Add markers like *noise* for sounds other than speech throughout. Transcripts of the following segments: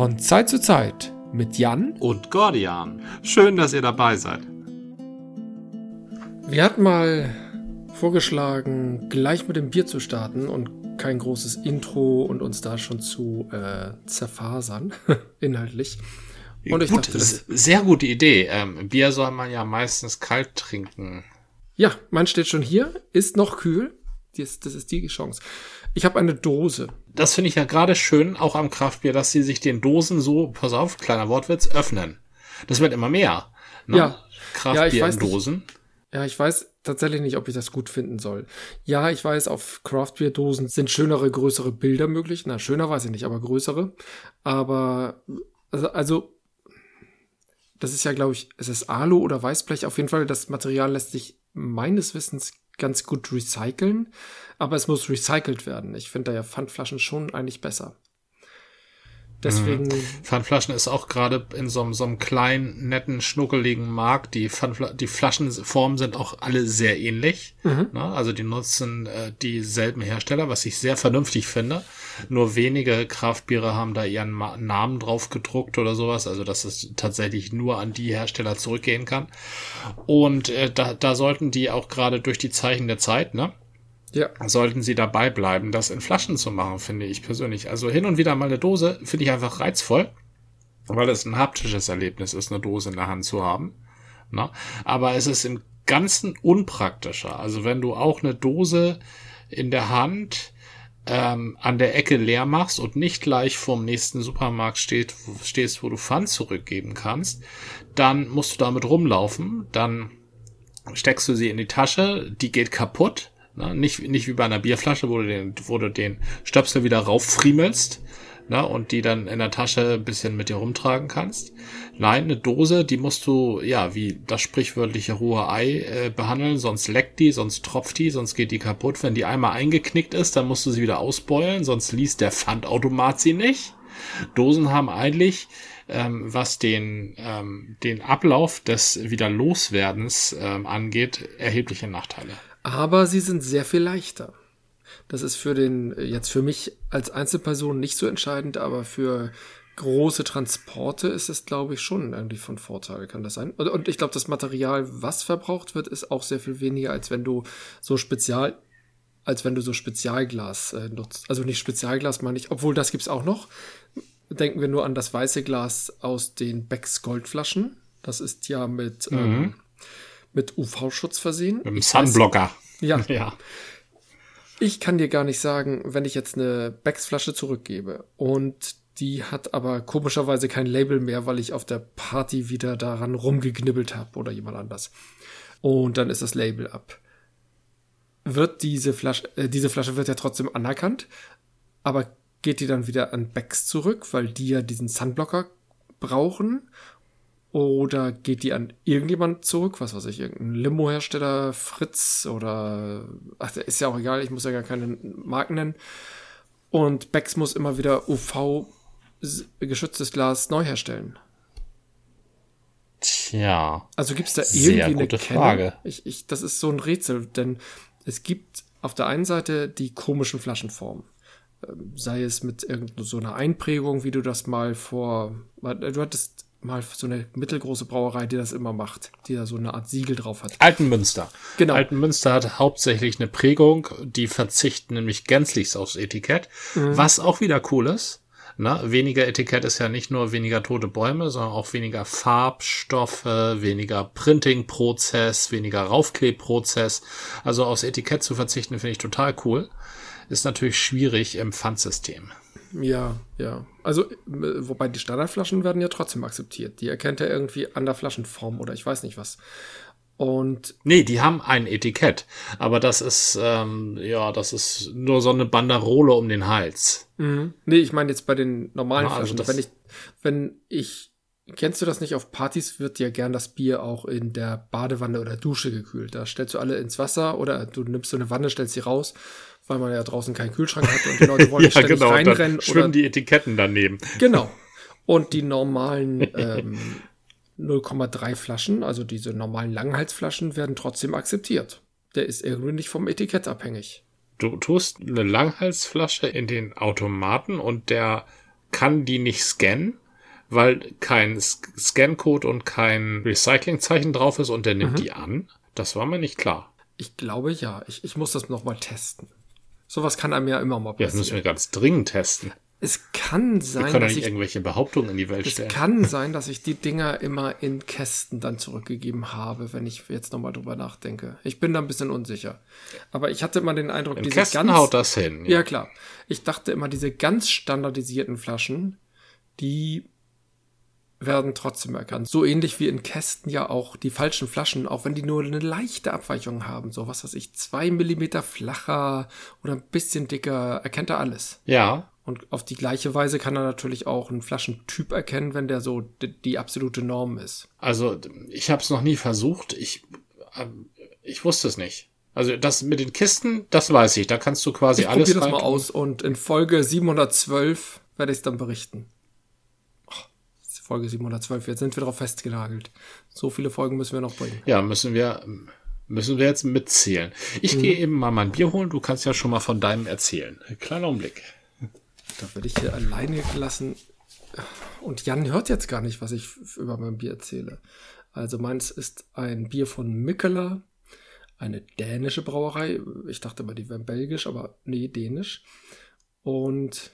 Von Zeit zu Zeit mit Jan und Gordian. Schön, dass ihr dabei seid. Wir hatten mal vorgeschlagen, gleich mit dem Bier zu starten und kein großes Intro und uns da schon zu äh, zerfasern, *laughs* inhaltlich. Und ich Gut, dachte, das sehr gute Idee. Ähm, Bier soll man ja meistens kalt trinken. Ja, mein steht schon hier, ist noch kühl. Das, das ist die Chance. Ich habe eine Dose. Das finde ich ja gerade schön, auch am Kraftbier, dass sie sich den Dosen so, pass auf, kleiner Wortwitz, öffnen. Das wird immer mehr. Ne? Ja. Kraftbier ja, ich weiß in Dosen. Nicht, ja, ich weiß tatsächlich nicht, ob ich das gut finden soll. Ja, ich weiß, auf Craftbeer-Dosen sind schönere, größere Bilder möglich. Na, schöner weiß ich nicht, aber größere. Aber, also, also das ist ja, glaube ich, es ist Alu oder Weißblech. Auf jeden Fall, das Material lässt sich meines Wissens ganz gut recyceln, aber es muss recycelt werden. Ich finde da ja Pfandflaschen schon eigentlich besser. Deswegen. Mhm. Pfandflaschen ist auch gerade in so, so einem kleinen, netten, schnuckeligen Markt. Die, Pfandfla die Flaschenformen sind auch alle sehr ähnlich. Mhm. Ne? Also die nutzen äh, dieselben Hersteller, was ich sehr vernünftig finde. Nur wenige Kraftbiere haben da ihren Ma Namen drauf gedruckt oder sowas. Also dass es tatsächlich nur an die Hersteller zurückgehen kann. Und äh, da, da sollten die auch gerade durch die Zeichen der Zeit, ne? Ja. sollten sie dabei bleiben, das in Flaschen zu machen, finde ich persönlich. Also hin und wieder mal eine Dose finde ich einfach reizvoll, weil es ein haptisches Erlebnis ist, eine Dose in der Hand zu haben. Na? Aber es ist im Ganzen unpraktischer. Also wenn du auch eine Dose in der Hand ähm, an der Ecke leer machst und nicht gleich vorm nächsten Supermarkt steht, stehst, wo du Pfand zurückgeben kannst, dann musst du damit rumlaufen, dann steckst du sie in die Tasche, die geht kaputt Ne? Nicht, nicht wie bei einer Bierflasche, wo du den, wo du den Stöpsel wieder rauffriemelst ne? und die dann in der Tasche ein bisschen mit dir rumtragen kannst. Nein, eine Dose, die musst du, ja, wie das sprichwörtliche rohe Ei äh, behandeln, sonst leckt die, sonst tropft die, sonst geht die kaputt. Wenn die einmal eingeknickt ist, dann musst du sie wieder ausbeulen, sonst liest der Pfandautomat sie nicht. Dosen haben eigentlich ähm, was den, ähm, den Ablauf des Wiederloswerdens ähm, angeht, erhebliche Nachteile aber sie sind sehr viel leichter. Das ist für den, jetzt für mich als Einzelperson nicht so entscheidend, aber für große Transporte ist es, glaube ich, schon irgendwie von Vorteil, kann das sein? Und, ich glaube, das Material, was verbraucht wird, ist auch sehr viel weniger, als wenn du so spezial, als wenn du so Spezialglas äh, nutzt. Also nicht Spezialglas, meine ich, obwohl das gibt's auch noch. Denken wir nur an das weiße Glas aus den Becks Goldflaschen. Das ist ja mit, mhm. ähm, mit UV-Schutz versehen. Mit einem Sunblocker. ja. *laughs* ja. Ich kann dir gar nicht sagen, wenn ich jetzt eine Becks-Flasche zurückgebe und die hat aber komischerweise kein Label mehr, weil ich auf der Party wieder daran rumgeknibbelt habe oder jemand anders. Und dann ist das Label ab. Wird diese Flasche, äh, diese Flasche wird ja trotzdem anerkannt, aber geht die dann wieder an Becks zurück, weil die ja diesen Sunblocker brauchen oder geht die an irgendjemand zurück? Was weiß ich, irgendein Limo-Hersteller, Fritz oder, ach, ist ja auch egal, ich muss ja gar keine Marken nennen. Und Becks muss immer wieder UV-geschütztes Glas neu herstellen. Tja. Also gibt es da irgendwie eine? Frage. Ich, ich, das ist so ein Rätsel, denn es gibt auf der einen Seite die komischen Flaschenformen. Ähm, sei es mit irgendeiner so einer Einprägung, wie du das mal vor, du hattest mal so eine mittelgroße Brauerei, die das immer macht, die da so eine Art Siegel drauf hat. Altenmünster. Genau. Altenmünster hat hauptsächlich eine Prägung, die verzichten nämlich gänzlich aufs Etikett, mhm. was auch wieder cool ist. Na, weniger Etikett ist ja nicht nur weniger tote Bäume, sondern auch weniger Farbstoffe, weniger Printing-Prozess, weniger Raufklebprozess. Also aufs Etikett zu verzichten, finde ich total cool. Ist natürlich schwierig im Pfandsystem. Ja, ja. Also, wobei die Standardflaschen werden ja trotzdem akzeptiert. Die erkennt er irgendwie an der Flaschenform oder ich weiß nicht was. Und. Nee, die haben ein Etikett. Aber das ist, ähm, ja, das ist nur so eine Banderole um den Hals. Mhm. Nee, ich meine jetzt bei den normalen also Flaschen. wenn ich, wenn ich Kennst du das nicht? Auf Partys wird ja gern das Bier auch in der Badewanne oder Dusche gekühlt. Da stellst du alle ins Wasser oder du nimmst so eine Wanne, stellst sie raus weil man ja draußen keinen Kühlschrank hat und die Leute wollen *laughs* ja, ständig genau, reinrennen. Dann schwimmen oder, die Etiketten daneben. Genau. Und die normalen ähm, 0,3 Flaschen, also diese normalen Langhalsflaschen, werden trotzdem akzeptiert. Der ist irgendwie nicht vom Etikett abhängig. Du tust eine Langhalsflasche in den Automaten und der kann die nicht scannen, weil kein Scan-Code und kein Recycling-Zeichen drauf ist und der nimmt mhm. die an. Das war mir nicht klar. Ich glaube ja. Ich, ich muss das noch mal testen. Sowas kann einem ja immer mal passieren. Ja, das müssen wir ganz dringend testen. Es kann sein, wir können dass nicht ich, irgendwelche Behauptungen in die Welt es stellen. Es kann *laughs* sein, dass ich die Dinger immer in Kästen dann zurückgegeben habe, wenn ich jetzt nochmal drüber nachdenke. Ich bin da ein bisschen unsicher. Aber ich hatte immer den Eindruck, in diese Kästen ganz, haut das hin. Ja. ja klar. Ich dachte immer, diese ganz standardisierten Flaschen, die werden trotzdem erkannt. So ähnlich wie in Kästen ja auch die falschen Flaschen, auch wenn die nur eine leichte Abweichung haben, so was weiß ich, zwei Millimeter flacher oder ein bisschen dicker, erkennt er alles. Ja. Und auf die gleiche Weise kann er natürlich auch einen Flaschentyp erkennen, wenn der so die, die absolute Norm ist. Also ich habe es noch nie versucht. Ich, äh, ich wusste es nicht. Also das mit den Kisten, das weiß ich. Da kannst du quasi ich alles. Ich probiere das mal aus und in Folge 712 werde ich es dann berichten. Folge 712. Jetzt sind wir darauf festgenagelt. So viele Folgen müssen wir noch bringen. Ja, müssen wir, müssen wir jetzt mitzählen. Ich mhm. gehe eben mal mein Bier holen. Du kannst ja schon mal von deinem erzählen. Kleiner Umblick. Da werde ich hier alleine gelassen. Und Jan hört jetzt gar nicht, was ich über mein Bier erzähle. Also meins ist ein Bier von Mikkeler, eine dänische Brauerei. Ich dachte mal, die wären belgisch, aber nee, dänisch. Und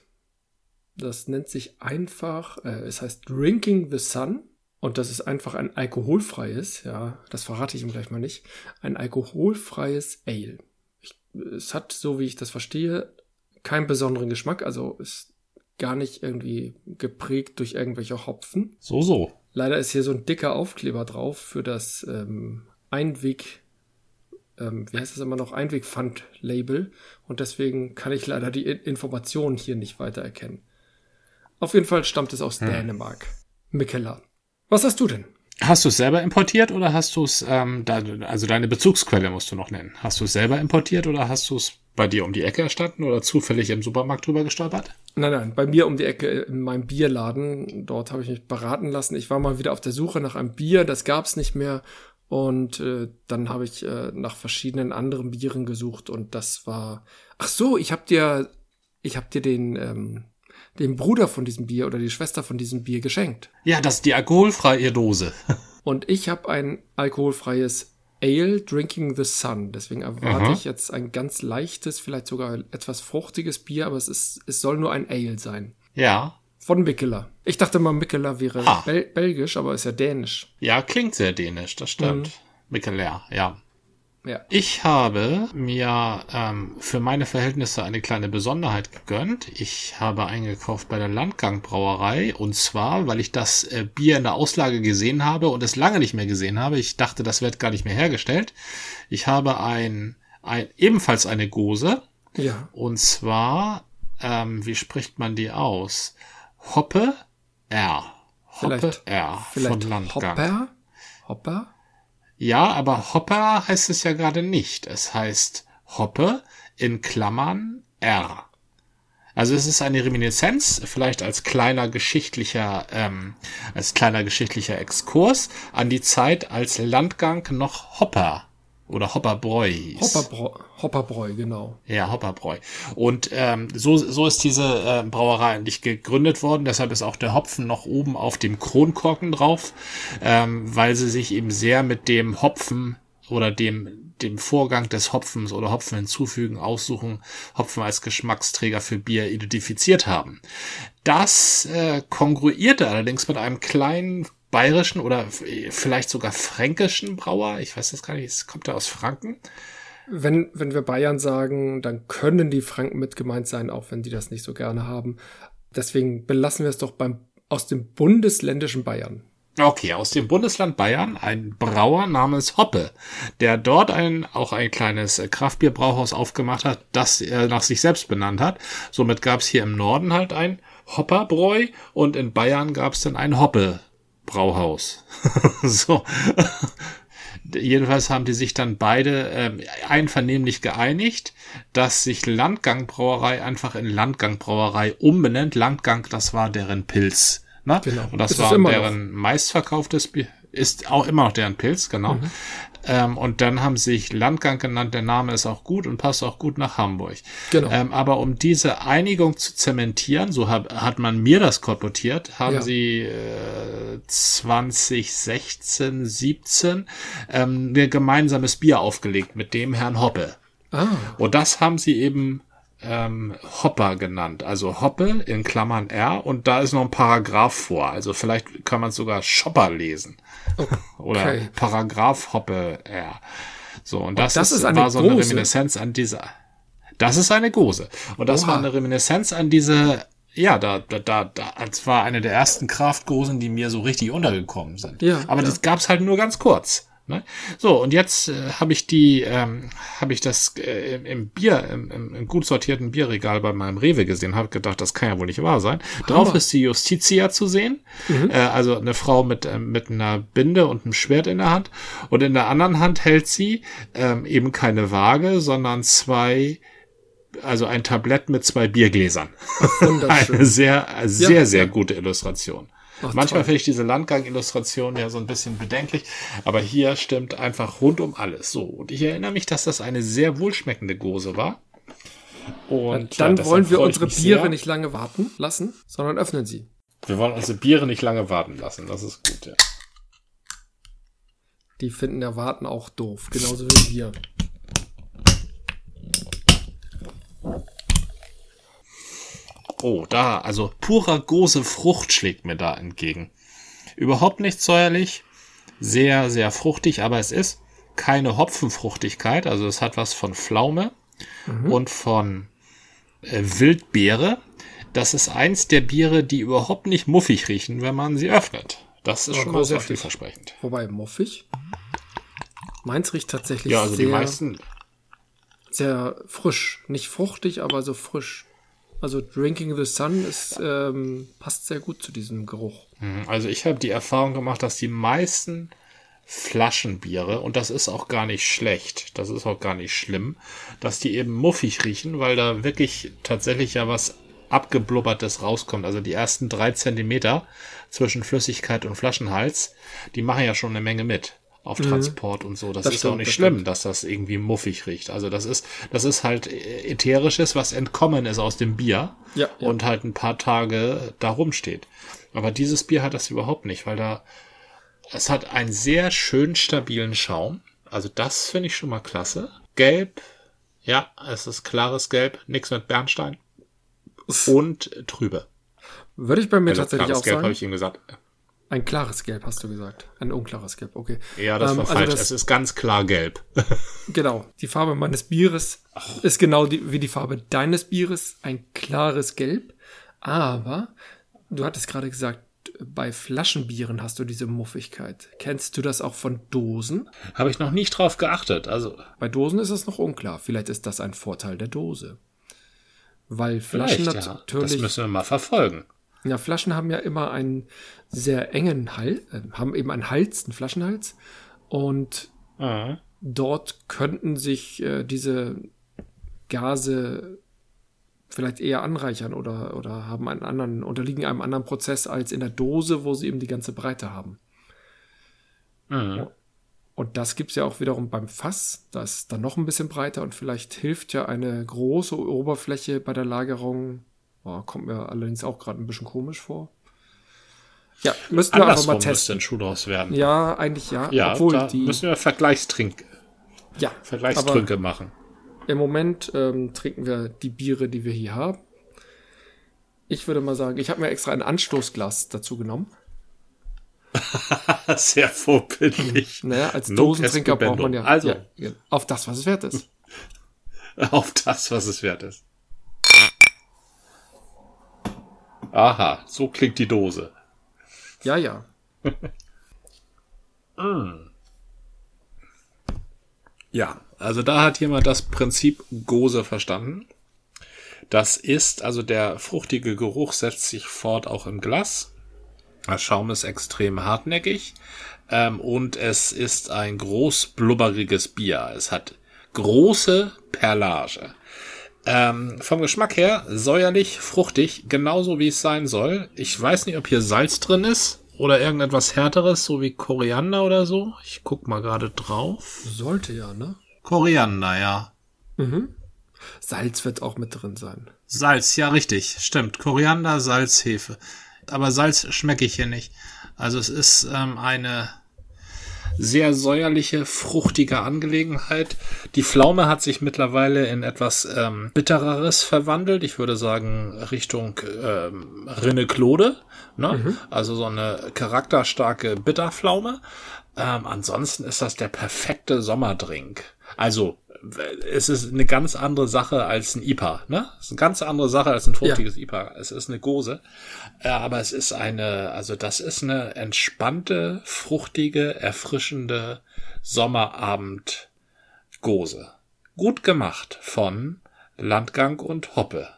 das nennt sich einfach, äh, es heißt Drinking the Sun. Und das ist einfach ein alkoholfreies, ja, das verrate ich ihm gleich mal nicht, ein alkoholfreies Ale. Ich, es hat, so wie ich das verstehe, keinen besonderen Geschmack, also ist gar nicht irgendwie geprägt durch irgendwelche Hopfen. So, so. Leider ist hier so ein dicker Aufkleber drauf für das ähm, Einweg, ähm, wie heißt es immer noch, Einweg-Pfand-Label und deswegen kann ich leider die Informationen hier nicht weiter erkennen. Auf jeden Fall stammt es aus hm. Dänemark. Mikkeller. Was hast du denn? Hast du es selber importiert oder hast du es, ähm, da, also deine Bezugsquelle musst du noch nennen. Hast du es selber importiert oder hast du es bei dir um die Ecke erstanden oder zufällig im Supermarkt drüber gestolpert? Nein, nein, bei mir um die Ecke in meinem Bierladen. Dort habe ich mich beraten lassen. Ich war mal wieder auf der Suche nach einem Bier, das gab es nicht mehr. Und äh, dann habe ich äh, nach verschiedenen anderen Bieren gesucht und das war. Ach so, ich habe dir, ich habe dir den ähm, dem Bruder von diesem Bier oder die Schwester von diesem Bier geschenkt. Ja, das ist die alkoholfreie Dose. *laughs* Und ich habe ein alkoholfreies Ale Drinking the Sun. Deswegen erwarte Aha. ich jetzt ein ganz leichtes, vielleicht sogar etwas fruchtiges Bier, aber es ist, es soll nur ein Ale sein. Ja. Von Mikkeler. Ich dachte mal, Mikkeler wäre Bel belgisch, aber ist ja dänisch. Ja, klingt sehr dänisch, das stimmt. Mhm. Mikkeler, ja. Ja. Ich habe mir ähm, für meine Verhältnisse eine kleine Besonderheit gegönnt. Ich habe eingekauft bei der Landgang Brauerei und zwar, weil ich das äh, Bier in der Auslage gesehen habe und es lange nicht mehr gesehen habe. Ich dachte, das wird gar nicht mehr hergestellt. Ich habe ein, ein ebenfalls eine Gose. Ja. Und zwar, ähm, wie spricht man die aus? Hoppe R. Hoppe vielleicht, R vielleicht von Landgang. Hopper? Hopper? Ja, aber Hopper heißt es ja gerade nicht. Es heißt Hoppe in Klammern R. Also es ist eine Reminiszenz, vielleicht als kleiner geschichtlicher, ähm, als kleiner geschichtlicher Exkurs an die Zeit, als Landgang noch Hopper oder Hopperbräu. Hopperbräu, Hopperbräu, genau. Ja, Hopperbräu. Und ähm, so, so ist diese äh, Brauerei eigentlich gegründet worden. Deshalb ist auch der Hopfen noch oben auf dem Kronkorken drauf, ähm, weil sie sich eben sehr mit dem Hopfen oder dem, dem Vorgang des Hopfens oder Hopfen hinzufügen, aussuchen, Hopfen als Geschmacksträger für Bier identifiziert haben. Das äh, kongruierte allerdings mit einem kleinen bayerischen oder vielleicht sogar fränkischen Brauer. Ich weiß das gar nicht, es kommt er aus Franken. Wenn, wenn wir Bayern sagen, dann können die Franken mit gemeint sein, auch wenn die das nicht so gerne haben. Deswegen belassen wir es doch beim, aus dem bundesländischen Bayern. Okay, aus dem Bundesland Bayern ein Brauer namens Hoppe, der dort ein, auch ein kleines Kraftbierbrauhaus aufgemacht hat, das er nach sich selbst benannt hat. Somit gab es hier im Norden halt ein Hopperbräu und in Bayern gab es dann ein Hoppe Brauhaus. *laughs* so. Jedenfalls haben die sich dann beide äh, einvernehmlich geeinigt, dass sich Landgang Brauerei einfach in Landgang Brauerei umbenennt. Landgang, das war deren Pilz. Ne? Genau. Und das, das war deren meistverkauftes Bier. Ist auch immer noch deren Pilz, genau. Mhm. Ähm, und dann haben sie sich Landgang genannt. Der Name ist auch gut und passt auch gut nach Hamburg. Genau. Ähm, aber um diese Einigung zu zementieren, so hab, hat man mir das kolportiert, haben ja. sie äh, 2016, 17 ähm, ein gemeinsames Bier aufgelegt mit dem Herrn Hoppe. Ah. Und das haben sie eben ähm, Hopper genannt. Also Hoppe in Klammern R und da ist noch ein Paragraph vor. Also vielleicht kann man sogar Shopper lesen. Okay. Oder Paragraph Hoppe R. So, und das, und das ist, ist war so eine Gose. Reminiszenz an diese. Das ist eine Gose. Und das Oha. war eine Reminiszenz an diese ja, da, da, da, da, das war eine der ersten Kraftgosen, die mir so richtig untergekommen sind. Ja, Aber ja. das gab's halt nur ganz kurz. Ne? So, und jetzt äh, habe ich die, ähm, habe ich das äh, im Bier, im, im, gut sortierten Bierregal bei meinem Rewe gesehen, habe gedacht, das kann ja wohl nicht wahr sein. Hammer. Drauf ist die Justitia zu sehen, mhm. äh, also eine Frau mit, äh, mit einer Binde und einem Schwert in der Hand. Und in der anderen Hand hält sie ähm, eben keine Waage, sondern zwei also ein Tablett mit zwei Biergläsern. *laughs* Eine sehr, sehr, ja, sehr gute Illustration. Ach, Manchmal finde ich diese Landgang-Illustration ja so ein bisschen bedenklich, aber hier stimmt einfach rund um alles. So, und ich erinnere mich, dass das eine sehr wohlschmeckende Gose war. Und dann ja, wollen wir unsere Biere sehr. nicht lange warten lassen, sondern öffnen sie. Wir wollen unsere Biere nicht lange warten lassen, das ist gut, ja. Die finden der Warten auch doof, genauso wie wir. Oh, da, also purer Gose Frucht schlägt mir da entgegen. Überhaupt nicht säuerlich, sehr, sehr fruchtig, aber es ist keine Hopfenfruchtigkeit, also es hat was von Pflaume mhm. und von äh, Wildbeere. Das ist eins der Biere, die überhaupt nicht muffig riechen, wenn man sie öffnet. Das ist aber schon mal sehr vielversprechend. Wobei muffig? Meins riecht tatsächlich ja, also sehr, die meisten sehr frisch. Nicht fruchtig, aber so frisch. Also Drinking the Sun ist, ähm, passt sehr gut zu diesem Geruch. Mhm, also ich habe die Erfahrung gemacht, dass die meisten Flaschenbiere, und das ist auch gar nicht schlecht, das ist auch gar nicht schlimm, dass die eben muffig riechen, weil da wirklich tatsächlich ja was abgeblubbertes rauskommt. Also die ersten drei Zentimeter zwischen Flüssigkeit und Flaschenhals, die machen ja schon eine Menge mit auf mhm. Transport mhm. und so. Das, das ist stimmt, auch nicht das schlimm, stimmt. dass das irgendwie muffig riecht. Also das ist, das ist halt ätherisches, was entkommen ist aus dem Bier ja, ja. und halt ein paar Tage da rumsteht. Aber dieses Bier hat das überhaupt nicht, weil da, es hat einen sehr schön stabilen Schaum. Also das finde ich schon mal klasse. Gelb, ja, es ist klares Gelb, nichts mit Bernstein. Und trübe. Würde ich bei mir also tatsächlich auch Gelb, sagen. habe ich ihm gesagt. Ein klares Gelb, hast du gesagt. Ein unklares Gelb, okay. Ja, das ähm, war also falsch. Das, es ist ganz klar gelb. *laughs* genau. Die Farbe meines Bieres Ach. ist genau die, wie die Farbe deines Bieres. Ein klares Gelb. Aber du hattest gerade gesagt, bei Flaschenbieren hast du diese Muffigkeit. Kennst du das auch von Dosen? Habe ich noch nicht drauf geachtet. Also bei Dosen ist es noch unklar. Vielleicht ist das ein Vorteil der Dose. Weil Flaschen ja. natürlich. Das müssen wir mal verfolgen. Ja, Flaschen haben ja immer einen sehr engen Hals, äh, haben eben einen Hals, einen Flaschenhals. Und mhm. dort könnten sich äh, diese Gase vielleicht eher anreichern oder, oder haben einen anderen, unterliegen einem anderen Prozess als in der Dose, wo sie eben die ganze Breite haben. Mhm. Und das gibt es ja auch wiederum beim Fass. Da ist dann noch ein bisschen breiter und vielleicht hilft ja eine große Oberfläche bei der Lagerung Oh, kommt mir allerdings auch gerade ein bisschen komisch vor. Ja, müssten wir einfach mal testen. müsste ein Schuh draus werden. Ja, eigentlich ja. Ja, obwohl da die, müssen wir Vergleichstrink, ja, Vergleichstrünke machen. Im Moment ähm, trinken wir die Biere, die wir hier haben. Ich würde mal sagen, ich habe mir extra ein Anstoßglas dazu genommen. *laughs* Sehr vorbildlich. Naja, als Dosentrinker braucht man ja, also. ja auf das, was es wert ist. *laughs* auf das, was es wert ist. Aha, so klingt die Dose. Ja, ja. *laughs* mm. Ja, also da hat jemand das Prinzip Gose verstanden. Das ist, also der fruchtige Geruch setzt sich fort auch im Glas. Der Schaum ist extrem hartnäckig ähm, und es ist ein groß blubberiges Bier. Es hat große Perlage. Ähm, vom Geschmack her säuerlich, fruchtig, genauso wie es sein soll. Ich weiß nicht, ob hier Salz drin ist Oder irgendetwas härteres, so wie Koriander oder so? Ich guck mal gerade drauf. Sollte ja, ne? Koriander, ja. Mhm. Salz wird auch mit drin sein. Salz, ja richtig, stimmt. Koriander, Salz, Hefe. Aber Salz schmecke ich hier nicht. Also es ist ähm, eine sehr säuerliche, fruchtige Angelegenheit. Die Pflaume hat sich mittlerweile in etwas ähm, bittereres verwandelt. Ich würde sagen Richtung ähm, Rinne-Klode. Ne? Mhm. Also so eine charakterstarke Bitterpflaume. Ähm, ansonsten ist das der perfekte Sommerdrink. Also es ist eine ganz andere Sache als ein IPA, ne? Es ist eine ganz andere Sache als ein fruchtiges ja. IPA. Es ist eine Gose, äh, aber es ist eine, also das ist eine entspannte, fruchtige, erfrischende Sommerabend Gose. Gut gemacht von Landgang und Hoppe.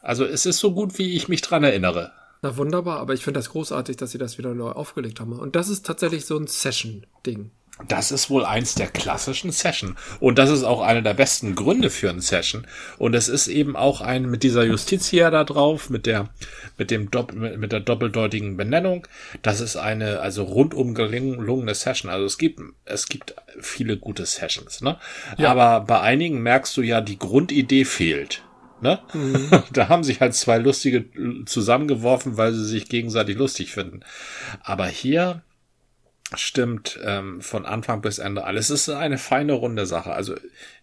Also es ist so gut, wie ich mich dran erinnere. Na wunderbar, aber ich finde das großartig, dass sie das wieder neu aufgelegt haben. Und das ist tatsächlich so ein Session-Ding. Das ist wohl eins der klassischen Session. Und das ist auch einer der besten Gründe für ein Session. Und es ist eben auch ein mit dieser Justitia da drauf, mit der, mit dem Dopp mit der doppeldeutigen Benennung. Das ist eine, also rundum gelungene Session. Also es gibt, es gibt viele gute Sessions, ne? Ja. Aber bei einigen merkst du ja, die Grundidee fehlt. Ne? Mhm. *laughs* Da haben sich halt zwei Lustige zusammengeworfen, weil sie sich gegenseitig lustig finden. Aber hier, stimmt ähm, von Anfang bis Ende alles. Es ist eine feine runde Sache. Also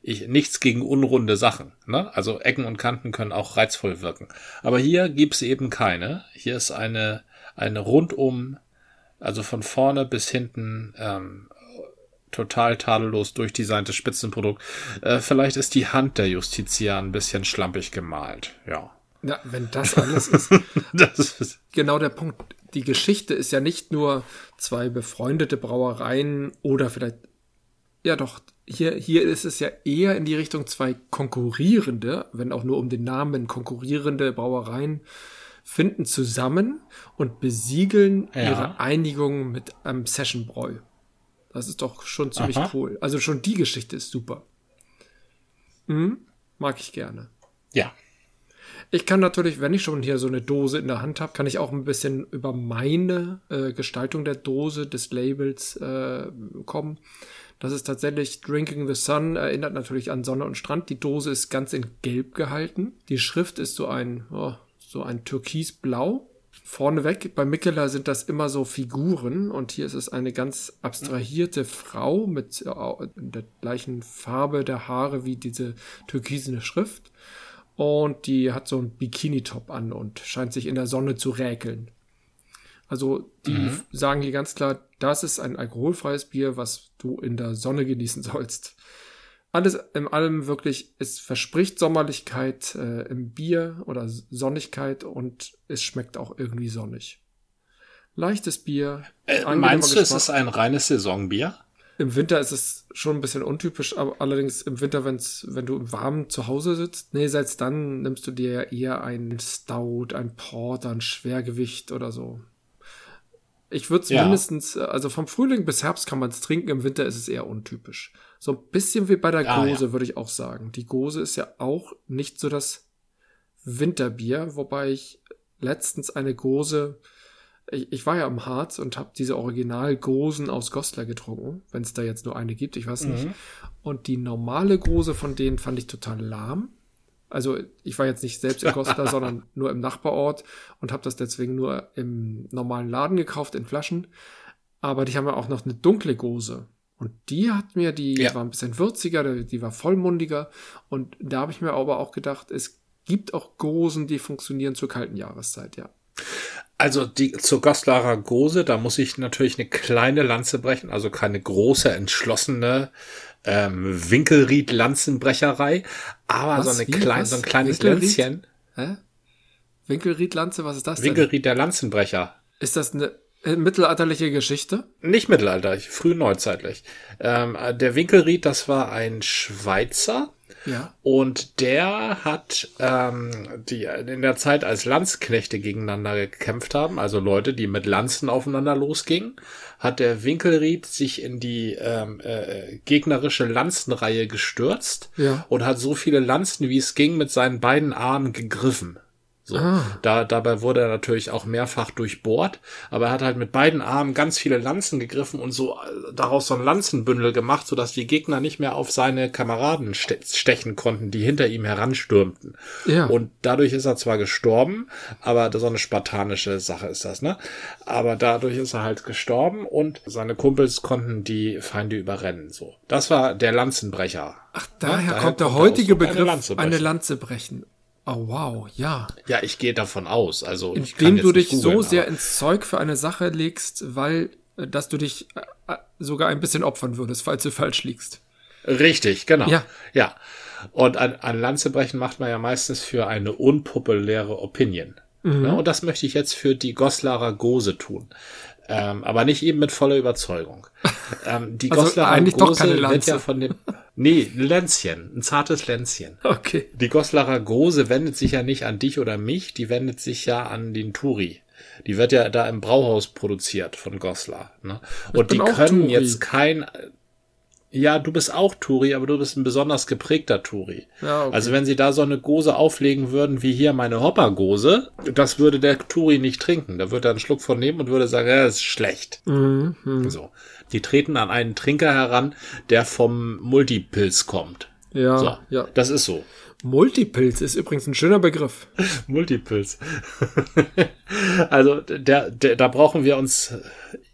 ich nichts gegen unrunde Sachen. Ne? Also Ecken und Kanten können auch reizvoll wirken. Aber hier gibt's eben keine. Hier ist eine eine rundum, also von vorne bis hinten ähm, total tadellos durchdesigntes Spitzenprodukt. Äh, vielleicht ist die Hand der Justitia ein bisschen schlampig gemalt. Ja. Ja, wenn das *laughs* alles ist. das ist genau der Punkt die Geschichte ist ja nicht nur zwei befreundete Brauereien oder vielleicht, ja doch, hier, hier ist es ja eher in die Richtung zwei konkurrierende, wenn auch nur um den Namen, konkurrierende Brauereien finden zusammen und besiegeln ja. ihre Einigung mit einem Session-Bräu. Das ist doch schon ziemlich Aha. cool. Also schon die Geschichte ist super. Hm? Mag ich gerne. Ja, ich kann natürlich, wenn ich schon hier so eine Dose in der Hand habe, kann ich auch ein bisschen über meine äh, Gestaltung der Dose, des Labels äh, kommen. Das ist tatsächlich Drinking the Sun, erinnert natürlich an Sonne und Strand. Die Dose ist ganz in Gelb gehalten. Die Schrift ist so ein, oh, so ein Türkisblau. Vorneweg, bei Mikkeler sind das immer so Figuren und hier ist es eine ganz abstrahierte Frau mit äh, der gleichen Farbe der Haare wie diese türkisene Schrift und die hat so einen Bikini-Top an und scheint sich in der Sonne zu räkeln. Also die mhm. sagen hier ganz klar, das ist ein alkoholfreies Bier, was du in der Sonne genießen sollst. Alles in allem wirklich, es verspricht Sommerlichkeit äh, im Bier oder Sonnigkeit und es schmeckt auch irgendwie sonnig. Leichtes Bier. Äh, meinst du, es ist ein reines Saisonbier? Im Winter ist es schon ein bisschen untypisch, aber allerdings im Winter, wenn's, wenn du im Warmen zu Hause sitzt, nee, selbst dann nimmst du dir ja eher ein Stout, ein Porter, ein Schwergewicht oder so. Ich würde es ja. mindestens, also vom Frühling bis Herbst kann man es trinken, im Winter ist es eher untypisch. So ein bisschen wie bei der ah, Gose, ja. würde ich auch sagen. Die Gose ist ja auch nicht so das Winterbier, wobei ich letztens eine Gose ich, ich war ja im Harz und habe diese Original-Gosen aus Goslar getrunken, wenn es da jetzt nur eine gibt, ich weiß nicht. Mhm. Und die normale Gose von denen fand ich total lahm. Also ich war jetzt nicht selbst in Goslar, *laughs* sondern nur im Nachbarort und habe das deswegen nur im normalen Laden gekauft in Flaschen. Aber die haben ja auch noch eine dunkle Gose. Und die hat mir, die ja. war ein bisschen würziger, die war vollmundiger. Und da habe ich mir aber auch gedacht, es gibt auch Gosen, die funktionieren zur kalten Jahreszeit, ja. Also die zur Goslarer Gose, da muss ich natürlich eine kleine Lanze brechen, also keine große, entschlossene ähm, Winkelried-Lanzenbrecherei, aber was? so eine kleine, so ein kleines Länzchen. Hä? Winkelried-Lanze, was ist das denn? Winkelried der Lanzenbrecher. Ist das eine äh, mittelalterliche Geschichte? Nicht mittelalterlich, früh neuzeitlich. Ähm, der Winkelried, das war ein Schweizer, ja. Und der hat ähm, die in der Zeit, als Landsknechte gegeneinander gekämpft haben, also Leute, die mit Lanzen aufeinander losgingen, hat der Winkelried sich in die ähm, äh, gegnerische Lanzenreihe gestürzt ja. und hat so viele Lanzen, wie es ging, mit seinen beiden Armen gegriffen. So, ah. da, dabei wurde er natürlich auch mehrfach durchbohrt, aber er hat halt mit beiden Armen ganz viele Lanzen gegriffen und so äh, daraus so ein Lanzenbündel gemacht, sodass die Gegner nicht mehr auf seine Kameraden ste stechen konnten, die hinter ihm heranstürmten. Ja. Und dadurch ist er zwar gestorben, aber so eine spartanische Sache ist das, ne? Aber dadurch ist er halt gestorben und seine Kumpels konnten die Feinde überrennen, so. Das war der Lanzenbrecher. Ach, daher, ja, daher kommt der heutige Begriff eine Lanze, eine Lanze brechen. Oh wow, ja. Ja, ich gehe davon aus. Also indem du dich googeln, so sehr ins Zeug für eine Sache legst, weil äh, dass du dich äh, äh, sogar ein bisschen opfern würdest, falls du falsch liegst. Richtig, genau. Ja. ja. Und an, an Lanze brechen macht man ja meistens für eine unpopuläre Opinion. Mhm. Ja, und das möchte ich jetzt für die Goslarer Gose tun. Ähm, aber nicht eben mit voller Überzeugung. *laughs* Ähm, die also Goslarer Gose wird ja von dem Nee, ein Länzchen, ein zartes Länzchen. Okay. Die Goslarer Gose wendet sich ja nicht an dich oder mich, die wendet sich ja an den Turi. Die wird ja da im Brauhaus produziert von Goslar. Ne? Und die können Turi. jetzt kein. Ja, du bist auch Turi, aber du bist ein besonders geprägter Turi. Ja, okay. Also wenn sie da so eine Gose auflegen würden, wie hier meine Hopper-Gose, das würde der Turi nicht trinken. Da würde er einen Schluck von nehmen und würde sagen, ja, das ist schlecht. Mhm. So. Die treten an einen Trinker heran, der vom Multipilz kommt. Ja, so, ja. Das ist so. Multipilz ist übrigens ein schöner Begriff. *laughs* Multipilz. *laughs* also der, der, da brauchen wir uns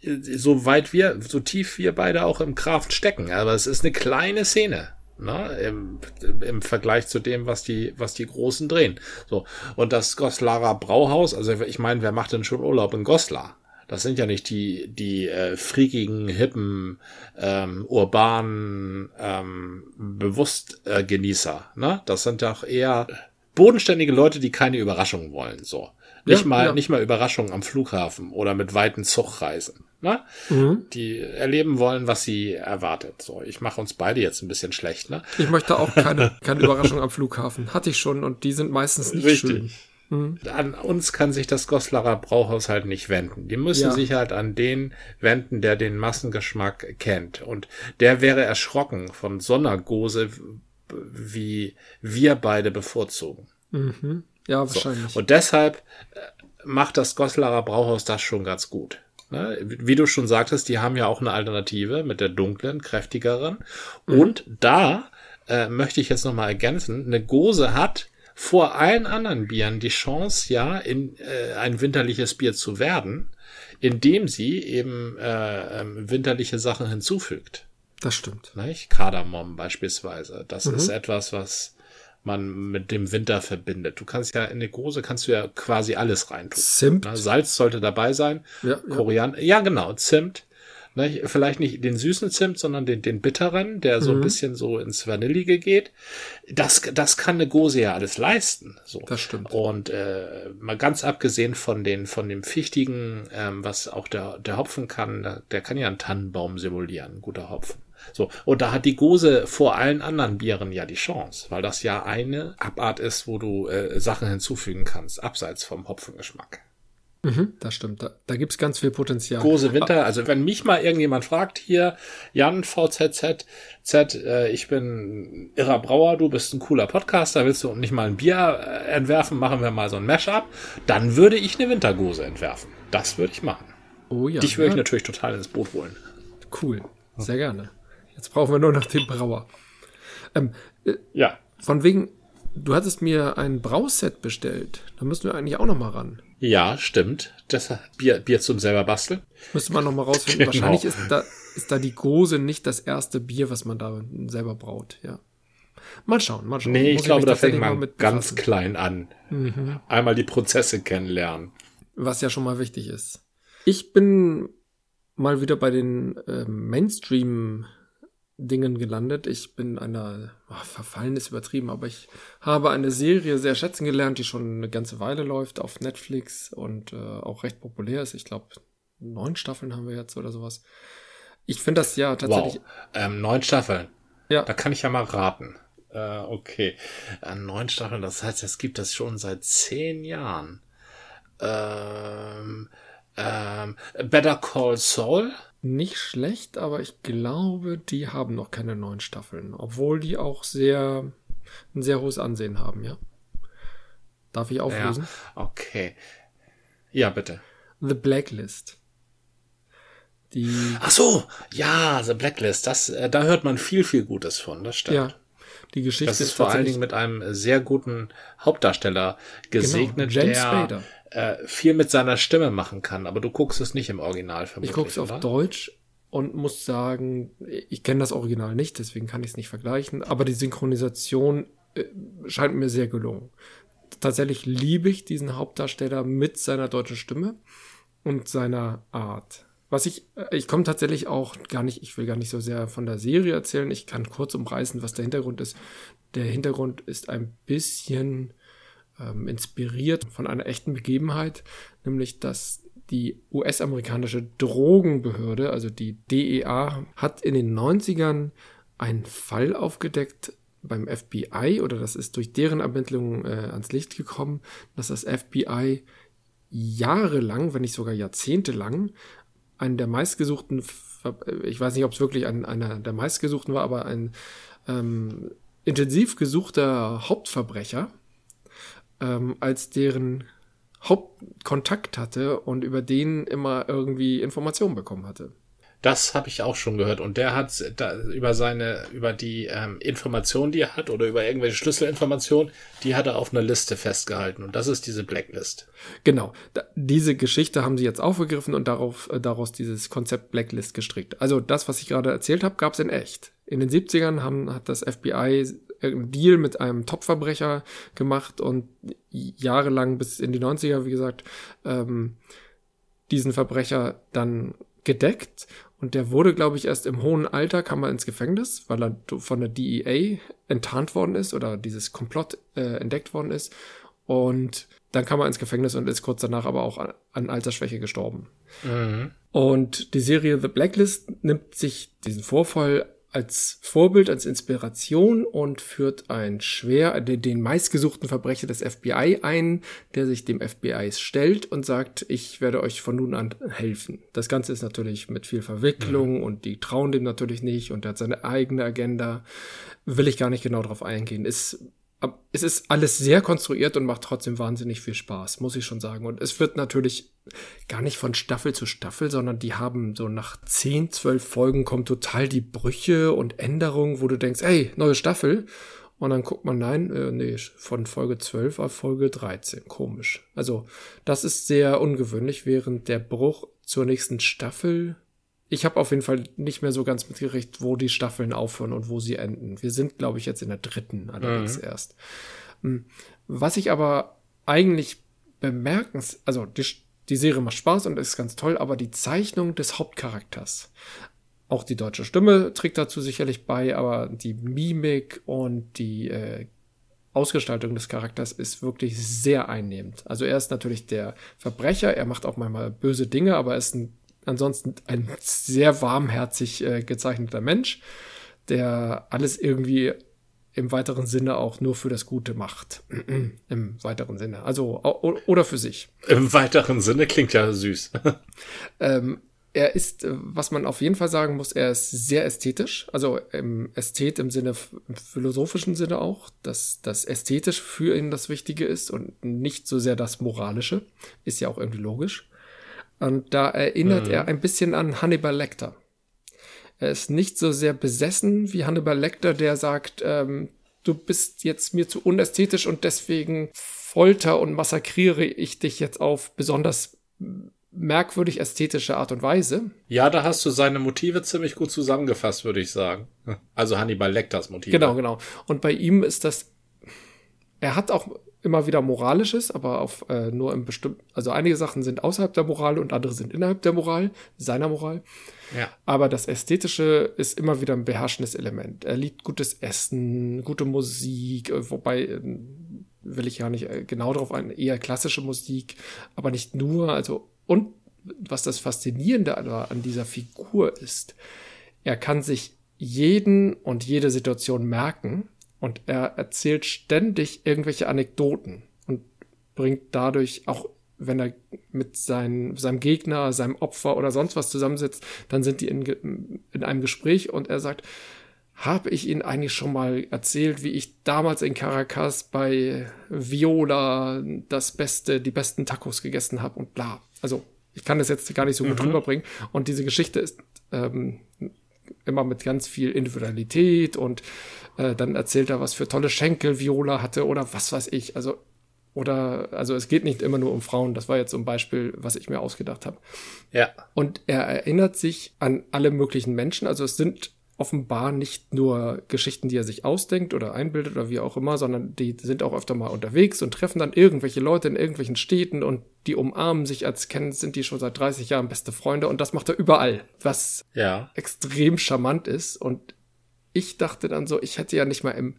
so weit wir, so tief wir beide auch im Kraft stecken. Aber es ist eine kleine Szene. Ne, im, im Vergleich zu dem, was die, was die Großen drehen. So. Und das Goslarer Brauhaus, also ich meine, wer macht denn schon Urlaub in Goslar? Das sind ja nicht die, die äh, freakigen, hippen, ähm, urbanen, ähm, bewusst äh, Genießer. Ne? Das sind ja auch eher bodenständige Leute, die keine Überraschungen wollen. So. Nicht ja, mal, ja. nicht mal Überraschungen am Flughafen oder mit weiten Zugreisen. Ne? Mhm. Die erleben wollen, was sie erwartet. So, ich mache uns beide jetzt ein bisschen schlecht. Ne? Ich möchte auch keine, keine Überraschung am Flughafen. Hatte ich schon und die sind meistens nicht Richtig. schön. Mhm. An uns kann sich das Goslarer Brauhaus halt nicht wenden. Die müssen ja. sich halt an den wenden, der den Massengeschmack kennt. Und der wäre erschrocken von Sondergose, wie wir beide bevorzugen. Mhm. Ja, wahrscheinlich. So. Und deshalb äh, macht das Goslarer Brauhaus das schon ganz gut. Ne? Wie du schon sagtest, die haben ja auch eine Alternative mit der dunklen, kräftigeren. Mhm. Und da äh, möchte ich jetzt nochmal ergänzen, eine Gose hat vor allen anderen Bieren die Chance, ja, in äh, ein winterliches Bier zu werden, indem sie eben äh, ähm, winterliche Sachen hinzufügt. Das stimmt. Nicht? Kardamom beispielsweise. Das mhm. ist etwas, was man mit dem Winter verbindet. Du kannst ja in eine Gose kannst du ja quasi alles reintun. Zimt. Salz sollte dabei sein. Ja, Koriander. Ja. ja, genau. Zimt. Ne, vielleicht nicht den süßen Zimt, sondern den, den bitteren, der so mhm. ein bisschen so ins Vanillige geht. Das, das kann eine Gose ja alles leisten. So. Das stimmt. Und äh, mal ganz abgesehen von den von dem Fichtigen, ähm, was auch der, der Hopfen kann, der kann ja einen Tannenbaum simulieren, ein guter Hopfen. So, und da hat die Gose vor allen anderen Bieren ja die Chance, weil das ja eine Abart ist, wo du äh, Sachen hinzufügen kannst, abseits vom Hopfengeschmack. Mhm, das stimmt. Da, da gibt es ganz viel Potenzial. Große Winter. Also wenn mich mal irgendjemand fragt, hier, Jan VZZ, Z, äh, ich bin irrer Brauer, du bist ein cooler Podcaster, willst du nicht mal ein Bier äh, entwerfen, machen wir mal so ein Mashup, dann würde ich eine Wintergose entwerfen. Das würde ich machen. Oh ja. Dich würde ja. ich natürlich total ins Boot holen. Cool. Sehr gerne. Jetzt brauchen wir nur noch den Brauer. Ähm, äh, ja. Von wegen, du hattest mir ein Brauset bestellt. Da müssen wir eigentlich auch noch mal ran. Ja, stimmt. Das Bier, Bier zum selber basteln. Müsste man noch mal rausfinden. Genau. Wahrscheinlich ist da, ist da die Gose nicht das erste Bier, was man da selber braut, ja. Mal schauen, mal schauen. Nee, ich Muss glaube, ich da fängt man ganz klein an. Mhm. Einmal die Prozesse kennenlernen. Was ja schon mal wichtig ist. Ich bin mal wieder bei den äh, Mainstream Dingen gelandet. Ich bin einer, oh, verfallen ist übertrieben, aber ich habe eine Serie sehr schätzen gelernt, die schon eine ganze Weile läuft auf Netflix und äh, auch recht populär ist. Ich glaube, neun Staffeln haben wir jetzt oder sowas. Ich finde das ja tatsächlich. Wow. Ähm, neun Staffeln. Ja. Da kann ich ja mal raten. Äh, okay. Äh, neun Staffeln, das heißt, es gibt das schon seit zehn Jahren. Ähm, ähm, Better Call Saul? Nicht schlecht, aber ich glaube, die haben noch keine neuen Staffeln, obwohl die auch sehr ein sehr hohes Ansehen haben, ja. Darf ich auflösen? Ja, okay. Ja, bitte. The Blacklist. Die Ach so, ja, The Blacklist, das, äh, da hört man viel, viel Gutes von, das stimmt. Ja, die Geschichte das ist, ist vor allen Dingen mit einem sehr guten Hauptdarsteller gesegnet, genau, der Spader. Äh, viel mit seiner Stimme machen kann, aber du guckst es nicht im Original vermutlich. Ich guck's auf Deutsch und muss sagen, ich kenne das Original nicht, deswegen kann ich es nicht vergleichen, aber die Synchronisation äh, scheint mir sehr gelungen. Tatsächlich liebe ich diesen Hauptdarsteller mit seiner deutschen Stimme und seiner Art. Was ich, äh, ich komme tatsächlich auch gar nicht, ich will gar nicht so sehr von der Serie erzählen, ich kann kurz umreißen, was der Hintergrund ist. Der Hintergrund ist ein bisschen ähm, inspiriert von einer echten Begebenheit, nämlich dass die US-amerikanische Drogenbehörde, also die DEA, hat in den 90ern einen Fall aufgedeckt beim FBI oder das ist durch deren Ermittlungen äh, ans Licht gekommen, dass das FBI jahrelang, wenn nicht sogar jahrzehntelang, einen der meistgesuchten, ich weiß nicht, ob es wirklich ein, einer der meistgesuchten war, aber ein ähm, intensiv gesuchter Hauptverbrecher ähm, als deren Hauptkontakt hatte und über den immer irgendwie Informationen bekommen hatte. Das habe ich auch schon gehört. Und der hat da, über seine, über die ähm, Informationen, die er hat, oder über irgendwelche Schlüsselinformationen, die hat er auf einer Liste festgehalten. Und das ist diese Blacklist. Genau. Da, diese Geschichte haben sie jetzt aufgegriffen und darauf, äh, daraus dieses Konzept Blacklist gestrickt. Also das, was ich gerade erzählt habe, gab es in echt. In den 70ern haben, hat das FBI einen Deal mit einem Topverbrecher gemacht und jahrelang bis in die 90er, wie gesagt, ähm, diesen Verbrecher dann gedeckt und der wurde, glaube ich, erst im hohen Alter kam er ins Gefängnis, weil er von der DEA enttarnt worden ist oder dieses Komplott äh, entdeckt worden ist. Und dann kam er ins Gefängnis und ist kurz danach aber auch an, an Altersschwäche gestorben. Mhm. Und die Serie The Blacklist nimmt sich diesen Vorfall als Vorbild, als Inspiration und führt ein schwer, den meistgesuchten Verbrecher des FBI ein, der sich dem FBI stellt und sagt, ich werde euch von nun an helfen. Das Ganze ist natürlich mit viel Verwicklung mhm. und die trauen dem natürlich nicht und er hat seine eigene Agenda. Will ich gar nicht genau drauf eingehen. Ist es ist alles sehr konstruiert und macht trotzdem wahnsinnig viel Spaß, muss ich schon sagen. Und es wird natürlich gar nicht von Staffel zu Staffel, sondern die haben so nach 10, 12 Folgen kommen total die Brüche und Änderungen, wo du denkst, ey, neue Staffel. Und dann guckt man, nein, äh, nee, von Folge 12 auf Folge 13. Komisch. Also, das ist sehr ungewöhnlich, während der Bruch zur nächsten Staffel ich habe auf jeden Fall nicht mehr so ganz mitgerichtet, wo die Staffeln aufhören und wo sie enden. Wir sind, glaube ich, jetzt in der dritten allerdings mhm. erst. Hm. Was ich aber eigentlich bemerkens, also die, die Serie macht Spaß und ist ganz toll, aber die Zeichnung des Hauptcharakters, auch die deutsche Stimme trägt dazu sicherlich bei, aber die Mimik und die äh, Ausgestaltung des Charakters ist wirklich sehr einnehmend. Also er ist natürlich der Verbrecher, er macht auch manchmal böse Dinge, aber er ist ein ansonsten ein sehr warmherzig äh, gezeichneter Mensch, der alles irgendwie im weiteren Sinne auch nur für das Gute macht. *clears throat* Im weiteren Sinne. Also, oder für sich. Im weiteren Sinne klingt ja süß. *laughs* ähm, er ist, äh, was man auf jeden Fall sagen muss, er ist sehr ästhetisch. Also im Ästhet im Sinne, im philosophischen Sinne auch, dass das Ästhetisch für ihn das Wichtige ist und nicht so sehr das Moralische. Ist ja auch irgendwie logisch. Und da erinnert mhm. er ein bisschen an Hannibal Lecter. Er ist nicht so sehr besessen wie Hannibal Lecter, der sagt, ähm, du bist jetzt mir zu unästhetisch und deswegen folter und massakriere ich dich jetzt auf besonders merkwürdig ästhetische Art und Weise. Ja, da hast du seine Motive ziemlich gut zusammengefasst, würde ich sagen. Also Hannibal Lecters Motive. Genau, genau. Und bei ihm ist das, er hat auch immer wieder moralisches, aber auf äh, nur im bestimmten, also einige Sachen sind außerhalb der Moral und andere sind innerhalb der Moral, seiner Moral. Ja. Aber das Ästhetische ist immer wieder ein beherrschendes Element. Er liebt gutes Essen, gute Musik, äh, wobei äh, will ich ja nicht äh, genau darauf ein, eher klassische Musik, aber nicht nur, also und was das Faszinierende an dieser Figur ist, er kann sich jeden und jede Situation merken und er erzählt ständig irgendwelche Anekdoten und bringt dadurch auch, wenn er mit seinen, seinem Gegner, seinem Opfer oder sonst was zusammensitzt, dann sind die in, in einem Gespräch und er sagt, habe ich Ihnen eigentlich schon mal erzählt, wie ich damals in Caracas bei Viola das Beste, die besten Tacos gegessen habe und bla. Also ich kann das jetzt gar nicht so gut mhm. rüberbringen. Und diese Geschichte ist ähm, immer mit ganz viel Individualität und äh, dann erzählt er, was für tolle Schenkel Viola hatte oder was weiß ich. Also oder also es geht nicht immer nur um Frauen. Das war jetzt so ein Beispiel, was ich mir ausgedacht habe. Ja. Und er erinnert sich an alle möglichen Menschen. Also es sind offenbar nicht nur Geschichten, die er sich ausdenkt oder einbildet oder wie auch immer, sondern die sind auch öfter mal unterwegs und treffen dann irgendwelche Leute in irgendwelchen Städten und die umarmen sich als kennen, sind die schon seit 30 Jahren beste Freunde und das macht er überall, was ja. extrem charmant ist und ich dachte dann so, ich hätte ja nicht mal im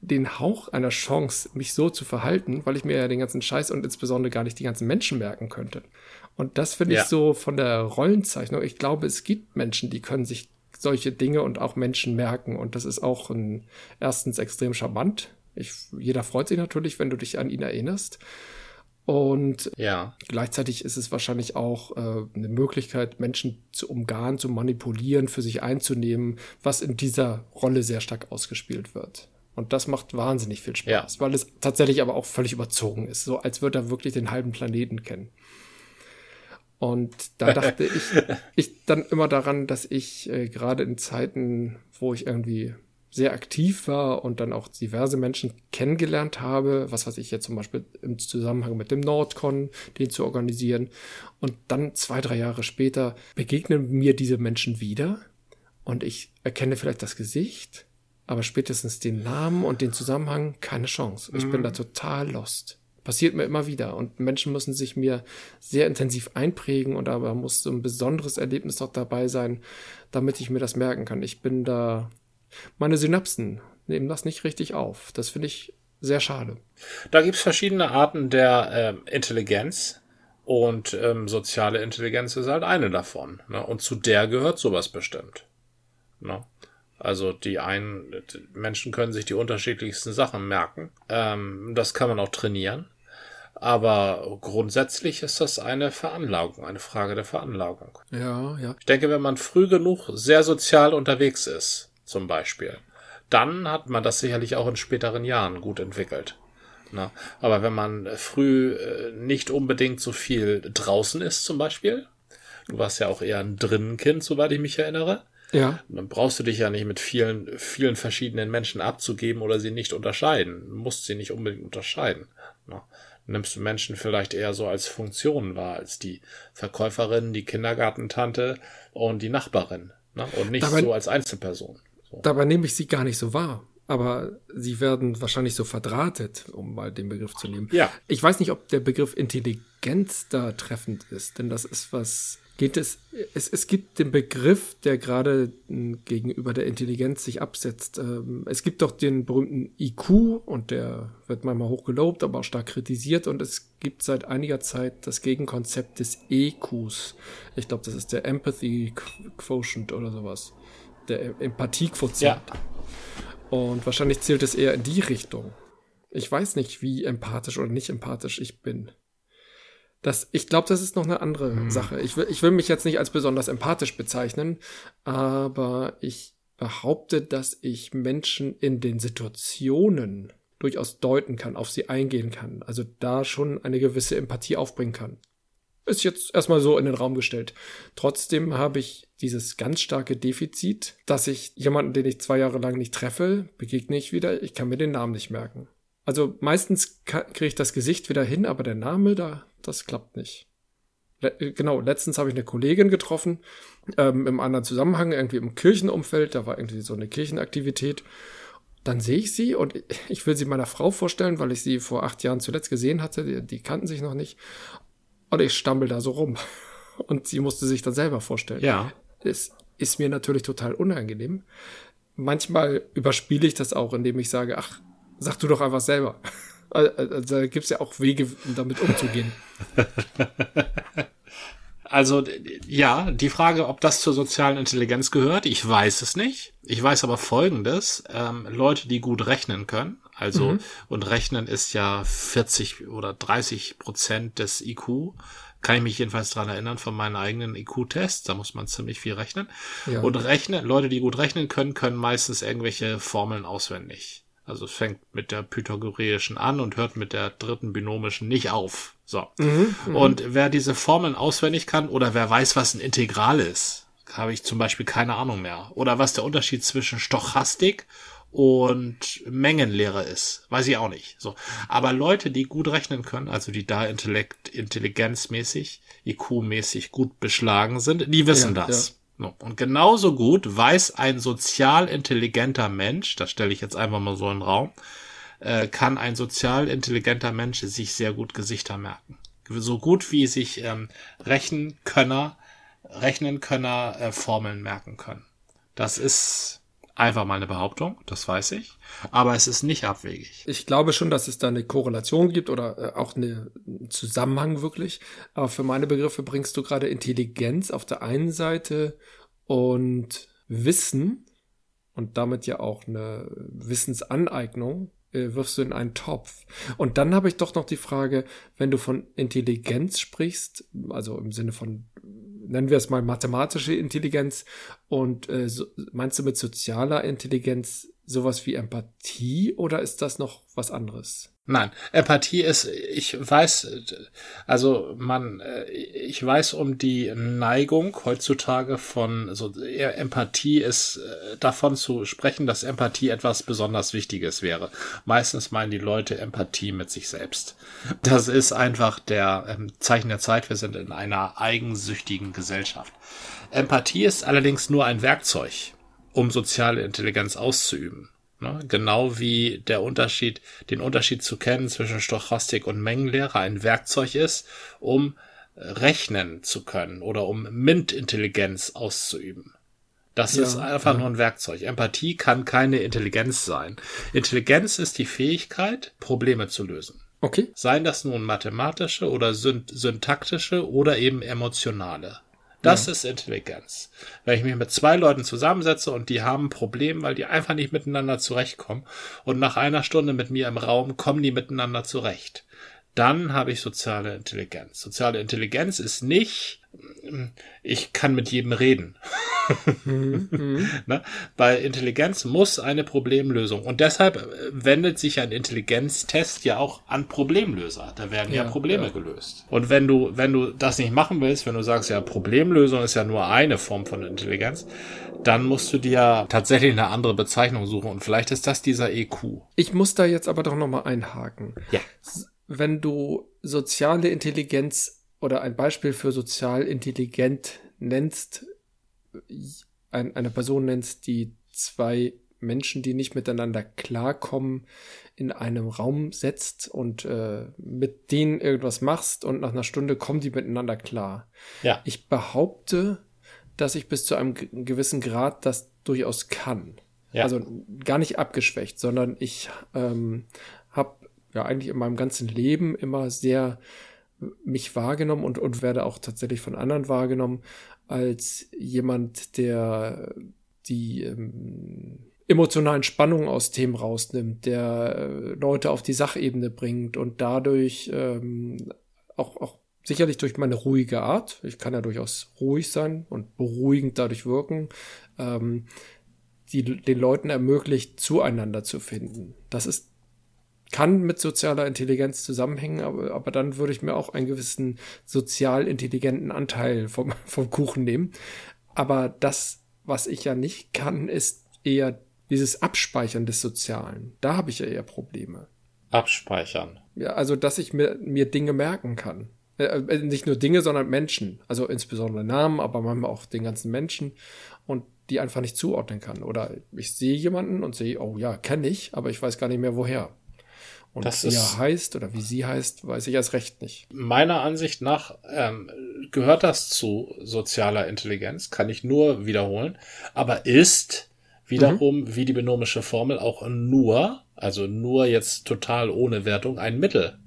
den Hauch einer Chance, mich so zu verhalten, weil ich mir ja den ganzen Scheiß und insbesondere gar nicht die ganzen Menschen merken könnte. Und das finde ja. ich so von der Rollenzeichnung. Ich glaube, es gibt Menschen, die können sich solche Dinge und auch Menschen merken. Und das ist auch ein, erstens extrem charmant. Ich, jeder freut sich natürlich, wenn du dich an ihn erinnerst. Und ja. gleichzeitig ist es wahrscheinlich auch äh, eine Möglichkeit, Menschen zu umgarnen, zu manipulieren, für sich einzunehmen, was in dieser Rolle sehr stark ausgespielt wird. Und das macht wahnsinnig viel Spaß, ja. weil es tatsächlich aber auch völlig überzogen ist, so als würde er wirklich den halben Planeten kennen. Und da dachte ich, ich dann immer daran, dass ich äh, gerade in Zeiten, wo ich irgendwie sehr aktiv war und dann auch diverse Menschen kennengelernt habe, was weiß ich jetzt zum Beispiel im Zusammenhang mit dem Nordcon, den zu organisieren. Und dann zwei, drei Jahre später begegnen mir diese Menschen wieder und ich erkenne vielleicht das Gesicht aber spätestens den Namen und den Zusammenhang keine Chance. Ich mhm. bin da total lost. Passiert mir immer wieder und Menschen müssen sich mir sehr intensiv einprägen und aber muss so ein besonderes Erlebnis doch dabei sein, damit ich mir das merken kann. Ich bin da, meine Synapsen nehmen das nicht richtig auf. Das finde ich sehr schade. Da gibt's verschiedene Arten der äh, Intelligenz und ähm, soziale Intelligenz ist halt eine davon. Ne? Und zu der gehört sowas bestimmt. Ne? Also die einen die Menschen können sich die unterschiedlichsten Sachen merken. Ähm, das kann man auch trainieren. Aber grundsätzlich ist das eine Veranlagung, eine Frage der Veranlagung. Ja, ja. Ich denke, wenn man früh genug sehr sozial unterwegs ist, zum Beispiel, dann hat man das sicherlich auch in späteren Jahren gut entwickelt. Na, aber wenn man früh äh, nicht unbedingt so viel draußen ist, zum Beispiel, du warst ja auch eher ein Drinnenkind, soweit ich mich erinnere, ja. Dann brauchst du dich ja nicht mit vielen, vielen verschiedenen Menschen abzugeben oder sie nicht unterscheiden. Du musst sie nicht unbedingt unterscheiden. Ne? Nimmst du Menschen vielleicht eher so als Funktionen wahr, als die Verkäuferin, die Kindergartentante und die Nachbarin. Ne? Und nicht dabei, so als Einzelperson. So. Dabei nehme ich sie gar nicht so wahr. Aber sie werden wahrscheinlich so verdrahtet, um mal den Begriff zu nehmen. Ja. Ich weiß nicht, ob der Begriff Intelligenz da treffend ist, denn das ist was geht es, es, es gibt den Begriff, der gerade hm, gegenüber der Intelligenz sich absetzt. Ähm, es gibt doch den berühmten IQ und der wird manchmal hochgelobt, aber auch stark kritisiert und es gibt seit einiger Zeit das Gegenkonzept des EQs. Ich glaube, das ist der Empathy Quotient oder sowas. Der Empathiequotient. Ja. Und wahrscheinlich zählt es eher in die Richtung. Ich weiß nicht, wie empathisch oder nicht empathisch ich bin. Das, ich glaube, das ist noch eine andere hm. Sache. Ich will, ich will mich jetzt nicht als besonders empathisch bezeichnen, aber ich behaupte, dass ich Menschen in den Situationen durchaus deuten kann, auf sie eingehen kann. Also da schon eine gewisse Empathie aufbringen kann. Ist jetzt erstmal so in den Raum gestellt. Trotzdem habe ich dieses ganz starke Defizit, dass ich jemanden, den ich zwei Jahre lang nicht treffe, begegne ich wieder, ich kann mir den Namen nicht merken. Also meistens kriege ich das Gesicht wieder hin, aber der Name, da, das klappt nicht. Le äh, genau, letztens habe ich eine Kollegin getroffen, ähm, im anderen Zusammenhang, irgendwie im Kirchenumfeld, da war irgendwie so eine Kirchenaktivität. Dann sehe ich sie und *laughs* ich will sie meiner Frau vorstellen, weil ich sie vor acht Jahren zuletzt gesehen hatte. Die, die kannten sich noch nicht. Und ich stammel da so rum. *laughs* Und sie musste sich dann selber vorstellen. Ja. Es ist mir natürlich total unangenehm. Manchmal überspiele ich das auch, indem ich sage, ach, sag du doch einfach selber. *laughs* Also, da gibt es ja auch Wege, um damit umzugehen. *laughs* Also ja, die Frage, ob das zur sozialen Intelligenz gehört, ich weiß es nicht. Ich weiß aber Folgendes. Ähm, Leute, die gut rechnen können, also mhm. und rechnen ist ja 40 oder 30 Prozent des IQ, Kann ich mich jedenfalls dran erinnern von meinen eigenen IQ-Tests. Da muss man ziemlich viel rechnen. Ja. Und rechnen, Leute, die gut rechnen können, können meistens irgendwelche Formeln auswendig. Also es fängt mit der pythagoreischen an und hört mit der dritten binomischen nicht auf. So. und wer diese Formeln auswendig kann oder wer weiß, was ein Integral ist, habe ich zum Beispiel keine Ahnung mehr. Oder was der Unterschied zwischen Stochastik und Mengenlehre ist. Weiß ich auch nicht. So. Aber Leute, die gut rechnen können, also die da intellekt, intelligenzmäßig, IQ-mäßig gut beschlagen sind, die wissen Ja, das. So. Und genauso gut weiß ein sozial intelligenter Mensch, das stelle ich jetzt einfach mal so in den Raum, äh, kann ein sozial intelligenter Mensch sich sehr gut Gesichter merken. So gut wie sich ähm, Rechenkönner, Rechnenkönner äh, Formeln merken können. Das ist einfach mal eine Behauptung, das weiß ich, aber es ist nicht abwegig. Ich glaube schon, dass es da eine Korrelation gibt oder äh, auch eine, einen Zusammenhang wirklich. Aber für meine Begriffe bringst du gerade Intelligenz auf der einen Seite und Wissen und damit ja auch eine Wissensaneignung äh, wirfst du in einen Topf. Und dann habe ich doch noch die Frage, wenn du von Intelligenz sprichst, also im Sinne von, nennen wir es mal mathematische Intelligenz, und äh, so, meinst du mit sozialer Intelligenz sowas wie Empathie oder ist das noch was anderes? Nein, Empathie ist, ich weiß, also man, äh, ich weiß um die Neigung heutzutage von, so eher Empathie ist äh, davon zu sprechen, dass Empathie etwas besonders Wichtiges wäre. Meistens meinen die Leute Empathie mit sich selbst. Das ist einfach der ähm, Zeichen der Zeit. Wir sind in einer eigensüchtigen Gesellschaft. Empathie ist allerdings nur ein Werkzeug, um soziale Intelligenz auszuüben. Ne? Genau wie der Unterschied, den Unterschied zu kennen zwischen Stochastik und Mengenlehre ein Werkzeug ist, um rechnen zu können oder um MINT-Intelligenz auszuüben. Das Ja, ist einfach ja. nur ein Werkzeug. Empathie kann keine Intelligenz sein. Intelligenz ist die Fähigkeit, Probleme zu lösen. Okay. Seien das nun mathematische oder syn syntaktische oder eben emotionale. Das ist Intelligenz. Wenn ich mich mit zwei Leuten zusammensetze und die haben ein Problem, weil die einfach nicht miteinander zurechtkommen und nach einer Stunde mit mir im Raum kommen die miteinander zurecht, dann habe ich soziale Intelligenz. Soziale Intelligenz ist nicht, ich kann mit jedem reden. *laughs* ne? Bei Intelligenz muss eine Problemlösung. Und deshalb äh, wendet sich ein Intelligenztest ja auch an Problemlöser. Da werden ja, Ja, Probleme ja. gelöst. Und wenn du, wenn du das nicht machen willst, wenn du sagst, ja, Problemlösung ist ja nur eine Form von Intelligenz, dann musst du dir tatsächlich eine andere Bezeichnung suchen. Und vielleicht ist das dieser EQ. Ich muss da jetzt aber doch noch mal einhaken. Ja. Wenn du soziale Intelligenz oder ein Beispiel für sozial intelligent nennst, ein, eine Person nennst, die zwei Menschen, die nicht miteinander klarkommen, in einem Raum setzt und äh, mit denen irgendwas machst und nach einer Stunde kommen die miteinander klar. Ja. Ich behaupte, dass ich bis zu einem ge- gewissen Grad das durchaus kann. Ja. Also gar nicht abgeschwächt, sondern ich ähm, habe ja eigentlich in meinem ganzen Leben immer sehr mich wahrgenommen und, und werde auch tatsächlich von anderen wahrgenommen als jemand, der die ähm, emotionalen Spannungen aus Themen rausnimmt, der äh, Leute auf die Sachebene bringt und dadurch ähm, auch, auch sicherlich durch meine ruhige Art, ich kann ja durchaus ruhig sein und beruhigend dadurch wirken, ähm, die den Leuten ermöglicht, zueinander zu finden. Das ist kann mit sozialer Intelligenz zusammenhängen, aber, aber dann würde ich mir auch einen gewissen sozial intelligenten Anteil vom, *laughs* vom Kuchen nehmen. Aber das, was ich ja nicht kann, ist eher dieses Abspeichern des Sozialen. Da habe ich ja eher Probleme. Abspeichern. Ja, also, dass ich mir, mir Dinge merken kann. Äh, äh, nicht nur Dinge, sondern Menschen. Also insbesondere Namen, aber manchmal auch den ganzen Menschen und die einfach nicht zuordnen kann. Oder ich sehe jemanden und sehe, oh ja, kenne ich, aber ich weiß gar nicht mehr woher. Und Das wie er heißt oder wie sie heißt, weiß ich erst recht nicht. Meiner Ansicht nach ähm, gehört das zu sozialer Intelligenz, kann ich nur wiederholen, aber ist wiederum wie die binomische Formel auch nur, also nur jetzt total ohne Wertung, ein Mittel.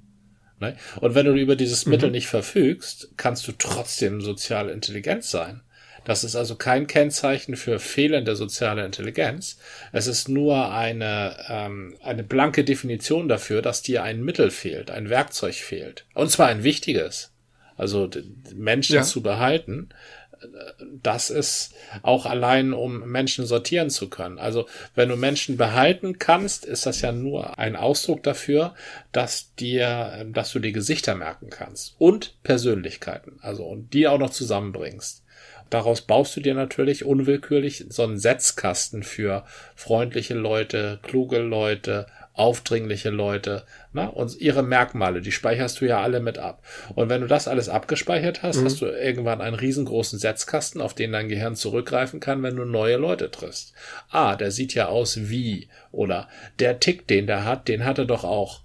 Ne? Und wenn du über dieses Mittel nicht verfügst, kannst du trotzdem sozial intelligent sein. Das ist also kein Kennzeichen für fehlende soziale Intelligenz. Es ist nur eine, ähm, eine blanke Definition dafür, dass dir ein Mittel fehlt, ein Werkzeug fehlt. Und zwar ein wichtiges. Also Menschen ja. zu behalten, das ist auch allein, um Menschen sortieren zu können. Also wenn du Menschen behalten kannst, ist das ja nur ein Ausdruck dafür, dass dir, dass du die Gesichter merken kannst und Persönlichkeiten. Also und die auch noch zusammenbringst. Daraus baust du dir natürlich unwillkürlich so einen Setzkasten für freundliche Leute, kluge Leute, aufdringliche Leute ne? und ihre Merkmale, die speicherst du ja alle mit ab. Und wenn du das alles abgespeichert hast, mhm. hast du irgendwann einen riesengroßen Setzkasten, auf den dein Gehirn zurückgreifen kann, wenn du neue Leute triffst. Ah, der sieht ja aus wie oder der Tick, den der hat, den hatte doch auch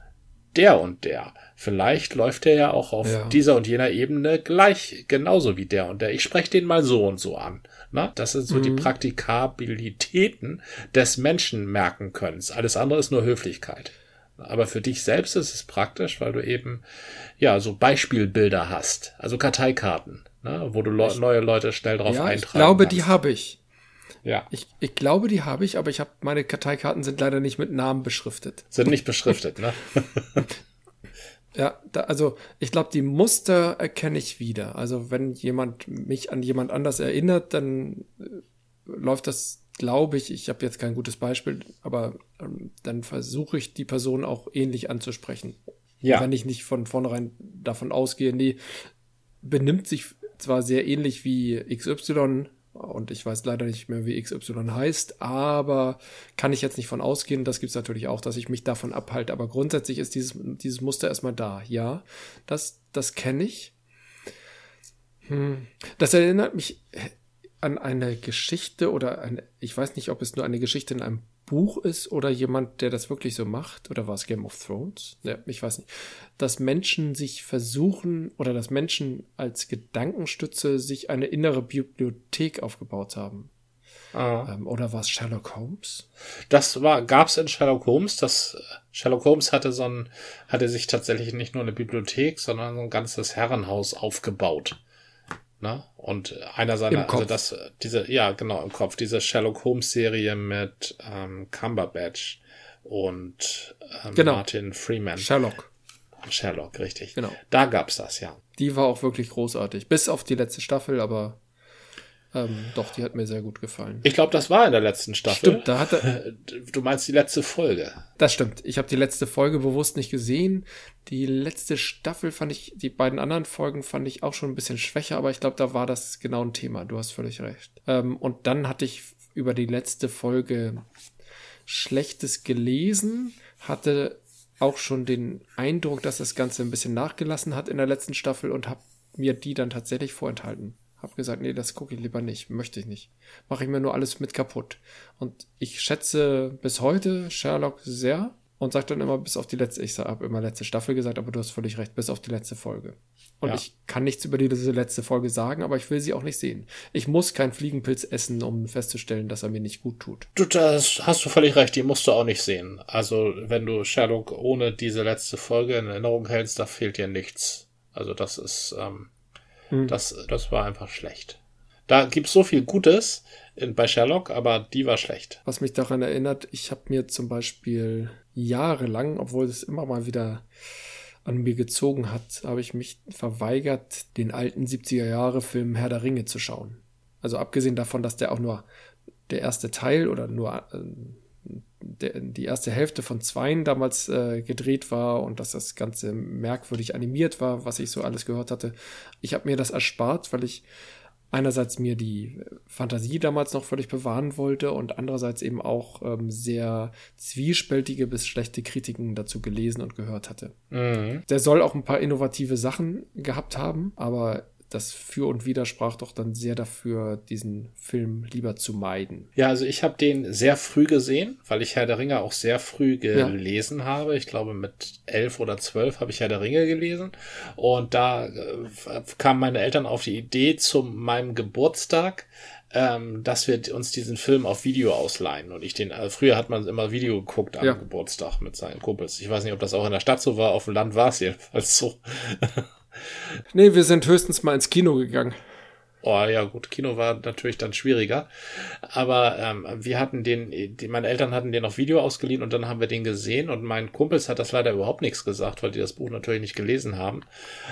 der und der. Vielleicht läuft er ja auch auf ja. dieser und jener Ebene gleich genauso wie der und der. Ich spreche den mal so und so an. Na, das sind so mhm. die Praktikabilitäten des Menschen merken können. Alles andere ist nur Höflichkeit. Aber für dich selbst ist es praktisch, weil du eben ja so Beispielbilder hast, also Karteikarten, ne, wo du le neue Leute schnell drauf ja, eintragen Ich glaube, kannst. die habe ich. Ja. Ich, ich glaube, die habe ich, aber ich habe meine Karteikarten sind leider nicht mit Namen beschriftet. Sind nicht beschriftet, ne? *laughs* Ja, da, also ich glaube, die Muster erkenne ich wieder. Also wenn jemand mich an jemand anders erinnert, dann äh, läuft das, glaube ich, ich habe jetzt kein gutes Beispiel, aber ähm, dann versuche ich die Person auch ähnlich anzusprechen. Ja. Wenn ich nicht von vornherein davon ausgehe, nee, benimmt sich zwar sehr ähnlich wie XY, und ich weiß leider nicht mehr, wie XY heißt, aber kann ich jetzt nicht von ausgehen. Das gibt es natürlich auch, dass ich mich davon abhalte. Aber grundsätzlich ist dieses, dieses Muster erstmal da. Ja, das, das kenne ich. Hm. Das erinnert mich an eine Geschichte oder eine, ich weiß nicht, ob es nur eine Geschichte in einem Buch ist oder jemand, der das wirklich so macht, oder war es Game of Thrones? Ja, ich weiß nicht. Dass Menschen sich versuchen oder dass Menschen als Gedankenstütze sich eine innere Bibliothek aufgebaut haben. Ah. Ähm, oder war es Sherlock Holmes? Das war, gab es in Sherlock Holmes. Das Sherlock Holmes hatte so ein, hatte sich tatsächlich nicht nur eine Bibliothek, sondern so ein ganzes Herrenhaus aufgebaut. Ne? Und einer seiner, also das, diese, ja, genau, im Kopf, diese Sherlock Holmes Serie mit ähm, Cumberbatch und ähm, genau. Martin Freeman. Sherlock. Sherlock, richtig. Genau. Da gab's das, ja. Die war auch wirklich großartig. Bis auf die letzte Staffel, aber ähm, doch, die hat mir sehr gut gefallen. Ich glaube, das war in der letzten Staffel. Stimmt, da hat er. *laughs* Du meinst die letzte Folge. Das stimmt. Ich habe die letzte Folge bewusst nicht gesehen. Die letzte Staffel fand ich, die beiden anderen Folgen fand ich auch schon ein bisschen schwächer, aber ich glaube, da war das genau ein Thema. Du hast völlig recht. Ähm, und dann hatte ich über die letzte Folge Schlechtes gelesen, hatte auch schon den Eindruck, dass das Ganze ein bisschen nachgelassen hat in der letzten Staffel und habe mir die dann tatsächlich vorenthalten. Hab gesagt, nee, das gucke ich lieber nicht, möchte ich nicht. Mache ich mir nur alles mit kaputt. Und ich schätze bis heute Sherlock sehr und sage dann immer bis auf die letzte, ich habe immer letzte Staffel gesagt, aber du hast völlig recht, bis auf die letzte Folge. Und ja. ich kann nichts über diese letzte Folge sagen, aber ich will sie auch nicht sehen. Ich muss keinen Fliegenpilz essen, um festzustellen, dass er mir nicht gut tut. Du, das hast du völlig recht, die musst du auch nicht sehen. Also, wenn du Sherlock ohne diese letzte Folge in Erinnerung hältst, da fehlt dir nichts. Also, das ist, ähm, hm. Das, das war einfach schlecht. Da gibt's so viel Gutes in, bei Sherlock, aber die war schlecht. Was mich daran erinnert, ich habe mir zum Beispiel jahrelang, obwohl es immer mal wieder an mir gezogen hat, habe ich mich verweigert, den alten 70er Jahre Film Herr der Ringe zu schauen. Also abgesehen davon, dass der auch nur der erste Teil oder nur äh, der, die erste Hälfte von Zweien damals äh, gedreht war und dass das Ganze merkwürdig animiert war, was ich so alles gehört hatte. Ich habe mir das erspart, weil ich einerseits mir die Fantasie damals noch völlig bewahren wollte und andererseits eben auch ähm, sehr zwiespältige bis schlechte Kritiken dazu gelesen und gehört hatte. Mhm. Der soll auch ein paar innovative Sachen gehabt haben, aber das Für und Wider sprach doch dann sehr dafür, diesen Film lieber zu meiden. Ja, also ich habe den sehr früh gesehen, weil ich Herr der Ringe auch sehr früh gelesen ja. habe. Ich glaube, mit elf oder zwölf habe ich Herr der Ringe gelesen. Und da äh, kamen meine Eltern auf die Idee zu meinem Geburtstag, ähm, dass wir uns diesen Film auf Video ausleihen. Und ich den, also früher hat man immer Video geguckt am ja. Geburtstag mit seinen Kumpels. Ich weiß nicht, ob das auch in der Stadt so war, auf dem Land war es jedenfalls so. *laughs* Nee, wir sind höchstens mal ins Kino gegangen. Oh ja, gut, Kino war natürlich dann schwieriger. Aber ähm, wir hatten den, die, meine Eltern hatten den auf Video ausgeliehen und dann haben wir den gesehen und mein Kumpels hat das leider überhaupt nichts gesagt, weil die das Buch natürlich nicht gelesen haben.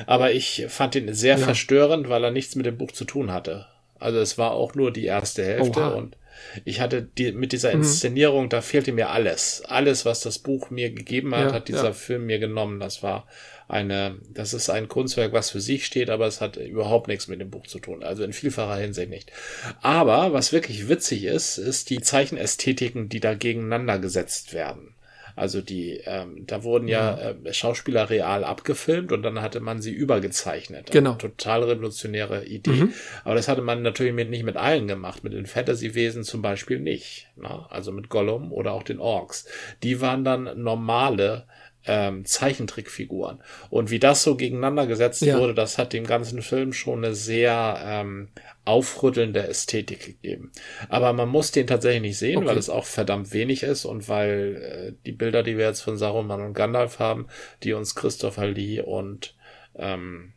Aber ich fand ihn sehr ja. verstörend, weil er nichts mit dem Buch zu tun hatte. Also es war auch nur die erste Hälfte Oha. und ich hatte die, mit dieser mhm. Inszenierung, mhm. da fehlte mir alles. Alles, was das Buch mir gegeben hat, ja, hat dieser ja. Film mir genommen. Das war eine, das ist ein Kunstwerk, was für sich steht, aber es hat überhaupt nichts mit dem Buch zu tun. Also in vielfacher Hinsicht nicht. Aber was wirklich witzig ist, ist die Zeichenästhetiken, die da gegeneinander gesetzt werden. Also die, ähm, da wurden ja äh, Schauspieler real abgefilmt und dann hatte man sie übergezeichnet. Genau. total revolutionäre Idee. Mhm. Aber das hatte man natürlich mit, nicht mit allen gemacht. Mit den Fantasy-Wesen zum Beispiel nicht. Na? Also mit Gollum oder auch den Orks. Die waren dann normale ähm, Zeichentrickfiguren. Und wie das so gegeneinander gesetzt ja. wurde, das hat dem ganzen Film schon eine sehr ähm, aufrüttelnde Ästhetik gegeben. Aber man muss den tatsächlich nicht sehen, okay. weil es auch verdammt wenig ist und weil äh, die Bilder, die wir jetzt von Saruman und Gandalf haben, die uns Christopher Lee und ähm,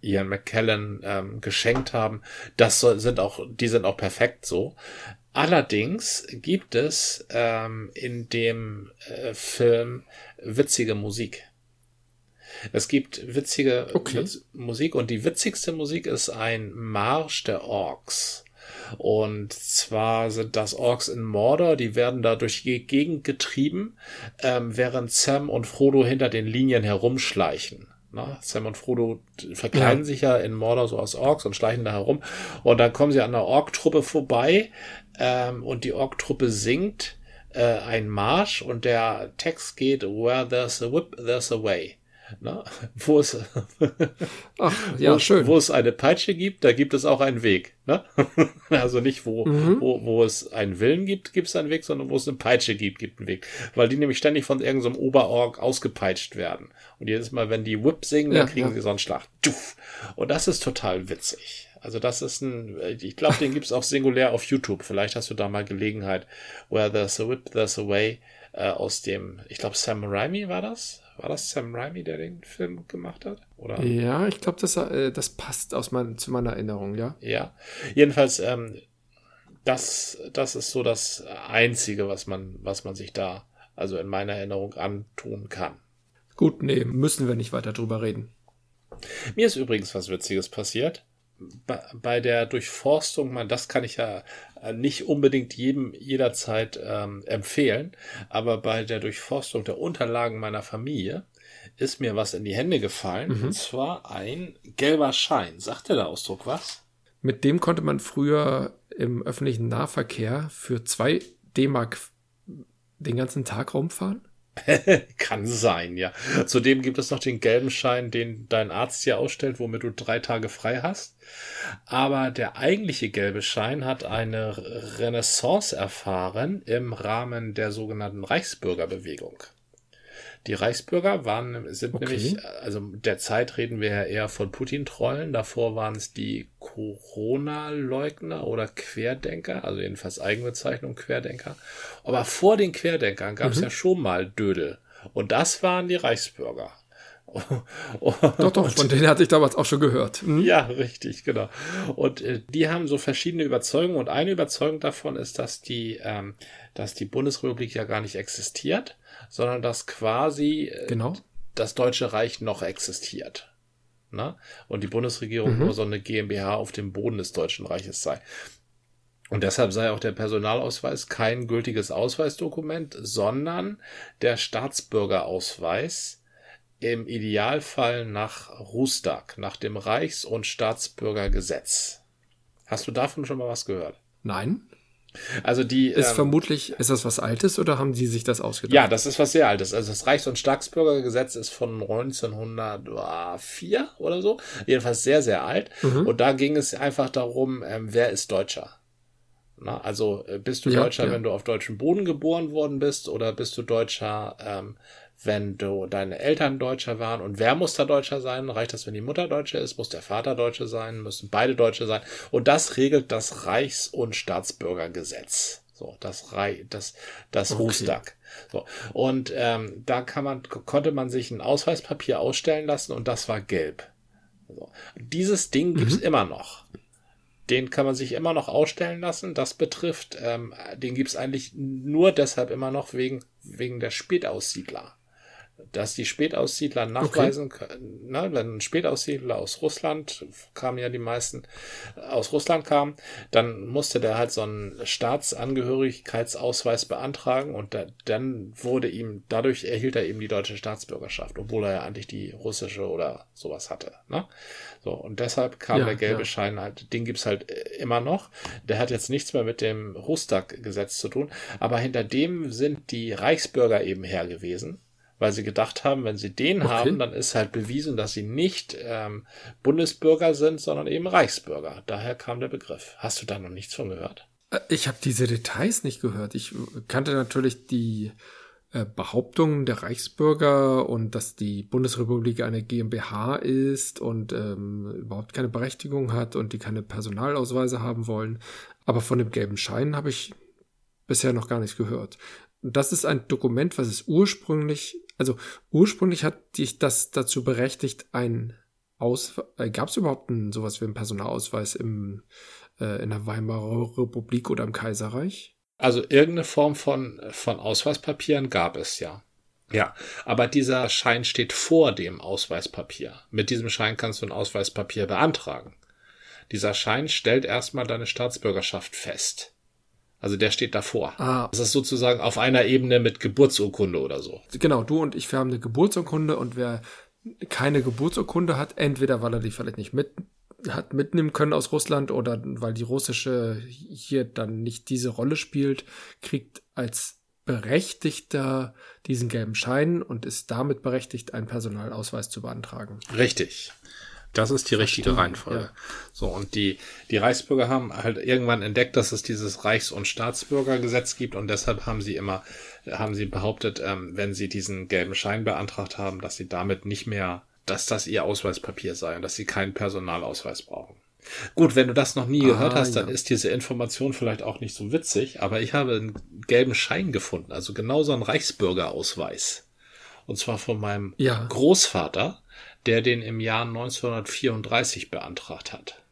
Ian McKellen ähm, geschenkt haben, das soll, sind auch, die sind auch perfekt so. Allerdings gibt es ähm, in dem äh, Film witzige Musik. Es gibt witzige okay. Musik und die witzigste Musik ist ein Marsch der Orks. Und zwar sind das Orks in Mordor, die werden da durch die Gegend getrieben, ähm, während Sam und Frodo hinter den Linien herumschleichen. Na, Sam und Frodo verkleiden ja. sich ja in Mordor so aus Orks und schleichen da herum. Und dann kommen sie an einer Ork-Truppe vorbei ähm, und die Ork-Truppe singt äh, ein Marsch und der Text geht Where there's a whip, there's a way. Na, *laughs* wo es, Ach, ja, *laughs* wo, schön. wo es eine Peitsche gibt, da gibt es auch einen Weg. Ne? *laughs* also nicht, wo, mhm. wo, wo es einen Willen gibt, gibt es einen Weg, sondern wo es eine Peitsche gibt, gibt einen Weg. Weil die nämlich ständig von irgendeinem so Oberorg ausgepeitscht werden. Und jedes Mal, wenn die Whip singen, dann kriegen ja. sie so einen Schlag. Und das ist total witzig. Also das ist ein, ich glaube, den gibt's auch singulär auf YouTube. Vielleicht hast du da mal Gelegenheit. Where there's a whip, there's a way. Äh, aus dem, ich glaube, Sam Raimi war das? War das Sam Raimi, der den Film gemacht hat? Oder? Ja, ich glaube, das, äh, das passt aus mein, zu meiner Erinnerung, ja. Ja. Jedenfalls, ähm, das, das ist so das Einzige, was man, was man sich da, also in meiner Erinnerung, antun kann. Gut, nee, müssen wir nicht weiter drüber reden. Mir ist übrigens was Witziges passiert. Bei, der Durchforstung, man, das kann ich ja nicht unbedingt jedem jederzeit ähm, empfehlen, aber bei der Durchforstung der Unterlagen meiner Familie ist mir was in die Hände gefallen, mhm. und zwar ein gelber Schein. Sagt der Ausdruck was? Mit dem konnte man früher im öffentlichen Nahverkehr für zwei D-Mark den ganzen Tag rumfahren? *laughs* Kann sein, ja. Zudem gibt es noch den gelben Schein, den dein Arzt dir ausstellt, womit du drei Tage frei hast. Aber der eigentliche gelbe Schein hat eine Renaissance erfahren im Rahmen der sogenannten Reichsbürgerbewegung. Die Reichsbürger waren, sind okay. nämlich, also derzeit reden wir ja eher von Putin-Trollen. Davor waren es die Corona-Leugner oder Querdenker, also jedenfalls Eigenbezeichnung Querdenker. Aber vor den Querdenkern gab es mhm. ja schon mal Dödel. Und das waren die Reichsbürger. *laughs* doch, doch, von denen hatte ich damals auch schon gehört. Mhm. Ja, richtig, genau. Und äh, die haben so verschiedene Überzeugungen und eine Überzeugung davon ist, dass die, ähm, dass die Bundesrepublik ja gar nicht existiert, sondern dass quasi äh, genau. das Deutsche Reich noch existiert. Na? Und die Bundesregierung mhm. nur so eine GmbH auf dem Boden des Deutschen Reiches sei. Und deshalb sei auch der Personalausweis kein gültiges Ausweisdokument, sondern der Staatsbürgerausweis im Idealfall nach Rustag, nach dem Reichs- und Staatsbürgergesetz. Hast du davon schon mal was gehört? Nein. Also die ist ähm, vermutlich ist das was Altes oder haben Sie sich das ausgedacht? Ja, das ist was sehr Altes. Also das Reichs- und Staatsbürgergesetz ist von 1904 oder so, jedenfalls sehr sehr alt. Mhm. Und da ging es einfach darum, ähm, wer ist Deutscher. Na, also äh, bist du ja, Deutscher, ja. wenn du auf deutschem Boden geboren worden bist, oder bist du Deutscher, ähm, wenn du deine Eltern Deutscher waren und wer muss da Deutscher sein? Reicht das, wenn die Mutter Deutsche ist? Muss der Vater Deutsche sein? Müssen beide Deutsche sein? Und das regelt das Reichs- und Staatsbürgergesetz. So, das Reich, das, das okay. Rustag. So. Und ähm, da kann man, konnte man sich ein Ausweispapier ausstellen lassen und das war gelb. So. Dieses Ding gibt's mhm. immer noch. Den kann man sich immer noch ausstellen lassen. Das betrifft, ähm, den gibt's eigentlich nur deshalb immer noch wegen, wegen der Spätaussiedler dass die Spätaussiedler nachweisen okay. können, ne, wenn ein Spätaussiedler aus Russland, kamen ja die meisten aus Russland kamen, dann musste der halt so einen Staatsangehörigkeitsausweis beantragen und da, dann wurde ihm, dadurch erhielt er eben die deutsche Staatsbürgerschaft, obwohl er ja eigentlich die russische oder sowas hatte. Ne? So, und deshalb kam ja, der gelbe ja. Schein halt, den gibt's halt immer noch. Der hat jetzt nichts mehr mit dem Rustag-Gesetz zu tun, aber hinter dem sind die Reichsbürger eben her gewesen weil sie gedacht haben, wenn sie den okay. haben, dann ist halt bewiesen, dass sie nicht ähm, Bundesbürger sind, sondern eben Reichsbürger. Daher kam der Begriff. Hast du da noch nichts von gehört? Äh, ich habe diese Details nicht gehört. Ich kannte natürlich die äh, Behauptungen der Reichsbürger und dass die Bundesrepublik eine GmbH ist und ähm, überhaupt keine Berechtigung hat und die keine Personalausweise haben wollen. Aber von dem gelben Schein habe ich bisher noch gar nichts gehört. Das ist ein Dokument, was es ursprünglich also ursprünglich hat dich das dazu berechtigt, ein Aus äh, gab es überhaupt ein, sowas wie einen Personalausweis im, äh, in der Weimarer Republik oder im Kaiserreich? Also irgendeine Form von, von Ausweispapieren gab es ja. Ja, aber dieser Schein steht vor dem Ausweispapier. Mit diesem Schein kannst du ein Ausweispapier beantragen. Dieser Schein stellt erstmal deine Staatsbürgerschaft fest. Also der steht davor. Ah. Das ist sozusagen auf einer Ebene mit Geburtsurkunde oder so. Genau, du und ich, wir haben eine Geburtsurkunde und wer keine Geburtsurkunde hat, entweder weil er die vielleicht nicht mit hat mitnehmen können aus Russland oder weil die russische hier dann nicht diese Rolle spielt, kriegt als Berechtigter diesen gelben Schein und ist damit berechtigt, einen Personalausweis zu beantragen. Richtig. Das ist die richtige Reihenfolge. Ja. So, und die, die Reichsbürger haben halt irgendwann entdeckt, dass es dieses Reichs- und Staatsbürgergesetz gibt und deshalb haben sie immer, haben sie behauptet, ähm, wenn sie diesen gelben Schein beantragt haben, dass sie damit nicht mehr, dass das ihr Ausweispapier sei und dass sie keinen Personalausweis brauchen. Gut, wenn du das noch nie gehört ah, hast, dann ja. ist diese Information vielleicht auch nicht so witzig, aber ich habe einen gelben Schein gefunden, also genauso einen Reichsbürgerausweis. Und zwar von meinem ja. Großvater, der den im Jahr 1934 beantragt hat.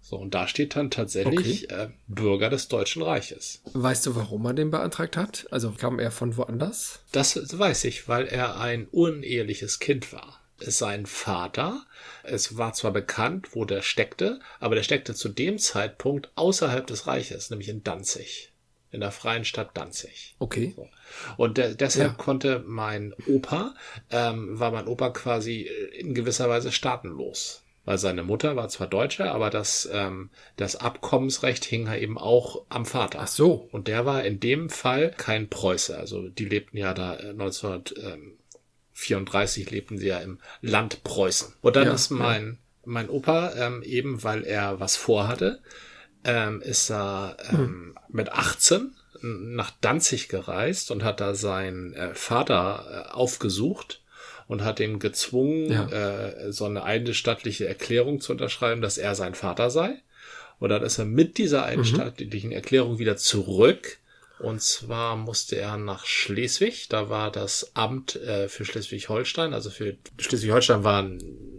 So, und da steht dann tatsächlich okay. äh, Bürger des Deutschen Reiches. Weißt du, warum er den beantragt hat? Also kam er von woanders? Das weiß ich, weil er ein uneheliches Kind war. Sein Vater, es war zwar bekannt, wo der steckte, aber der steckte zu dem Zeitpunkt außerhalb des Reiches, nämlich in Danzig in der freien Stadt Danzig. Okay. So. Und de deshalb ja. konnte mein Opa, ähm, war mein Opa quasi in gewisser Weise staatenlos. Weil seine Mutter war zwar Deutsche, aber das, ähm, das Abkommensrecht hing halt eben auch am Vater. Ach so. Und der war in dem Fall kein Preuße. Also die lebten ja da 1934 äh, lebten sie ja im Land Preußen. Und dann ja, ist mein, ja. mein Opa ähm, eben, weil er was vorhatte, ähm, ist er ähm, hm. mit 18 nach Danzig gereist und hat da seinen äh, Vater äh, aufgesucht und hat ihn gezwungen, ja. äh, so eine eidesstattliche Erklärung zu unterschreiben, dass er sein Vater sei. Und dann ist er mit dieser mhm. eidesstattlichen mhm. Erklärung wieder zurück. Und zwar musste er nach Schleswig. Da war das Amt äh, für Schleswig-Holstein. Also für Schleswig-Holstein war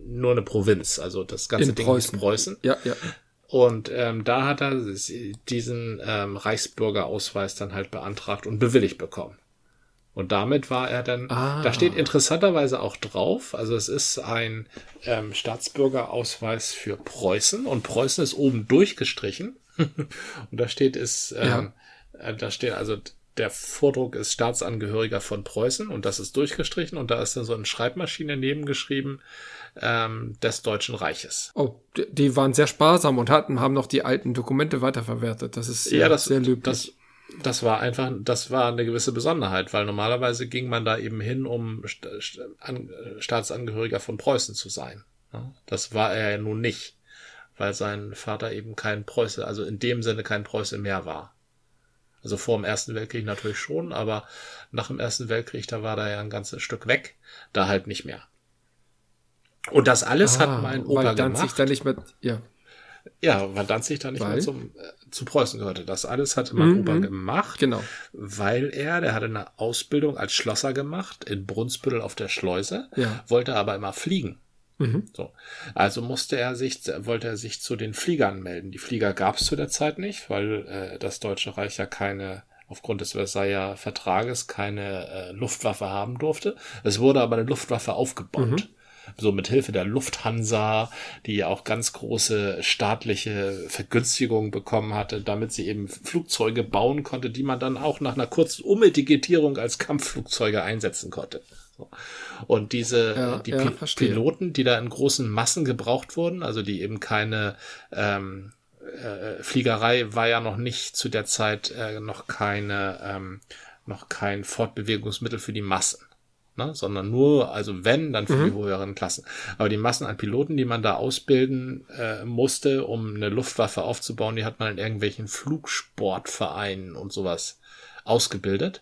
nur eine Provinz. Also das ganze In Ding Preußen. ist Preußen. Ja, ja. Und ähm, da hat er diesen ähm, Reichsbürgerausweis dann halt beantragt und bewilligt bekommen. Und damit war er dann, ah. da steht interessanterweise auch drauf, also es ist ein ähm, Staatsbürgerausweis für Preußen und Preußen ist oben durchgestrichen. *laughs* und da steht es, ähm, ja. Äh, da steht also der Vordruck ist Staatsangehöriger von Preußen und das ist durchgestrichen und da ist dann so eine Schreibmaschine nebengeschrieben ähm, des Deutschen Reiches. Oh, die waren sehr sparsam und hatten, haben noch die alten Dokumente weiterverwertet. Das ist sehr, ja, das, sehr löblich. Das, das war einfach, das war eine gewisse Besonderheit, weil normalerweise ging man da eben hin, um Staatsangehöriger von Preußen zu sein. Das war er ja nun nicht, weil sein Vater eben kein Preuße, also in dem Sinne kein Preuße mehr war. Also vor dem Ersten Weltkrieg natürlich schon, aber nach dem Ersten Weltkrieg, da war er ja ein ganzes Stück weg, da halt nicht mehr. Und das alles ah, hat mein Opa weil Danzig gemacht. Dann nicht mehr, ja. Ja, weil Danzig dann nicht weil? mehr zum, äh, zu Preußen gehörte. Das alles hatte mein mhm. Opa gemacht. Genau. Weil er, der hatte eine Ausbildung als Schlosser gemacht in Brunsbüttel auf der Schleuse, ja. wollte aber immer fliegen. Mhm. So. Also musste er sich, wollte er sich zu den Fliegern melden. Die Flieger gab es zu der Zeit nicht, weil äh, das Deutsche Reich ja keine, aufgrund des Versailler Vertrages, keine äh, Luftwaffe haben durfte. Es wurde aber eine Luftwaffe aufgebaut. Mhm. So mit Hilfe der Lufthansa, die auch ganz große staatliche Vergünstigungen bekommen hatte, damit sie eben Flugzeuge bauen konnte, die man dann auch nach einer kurzen Umetikettierung als Kampfflugzeuge einsetzen konnte. Und diese, ja, die ja, Piloten, die da in großen Massen gebraucht wurden, also die eben keine ähm, äh, Fliegerei war ja noch nicht zu der Zeit äh, noch keine, ähm, noch kein Fortbewegungsmittel für die Massen. Ne, sondern nur, also wenn, dann für mhm. die höheren Klassen. Aber die Massen an Piloten, die man da ausbilden äh, musste, um eine Luftwaffe aufzubauen, die hat man in irgendwelchen Flugsportvereinen und sowas ausgebildet.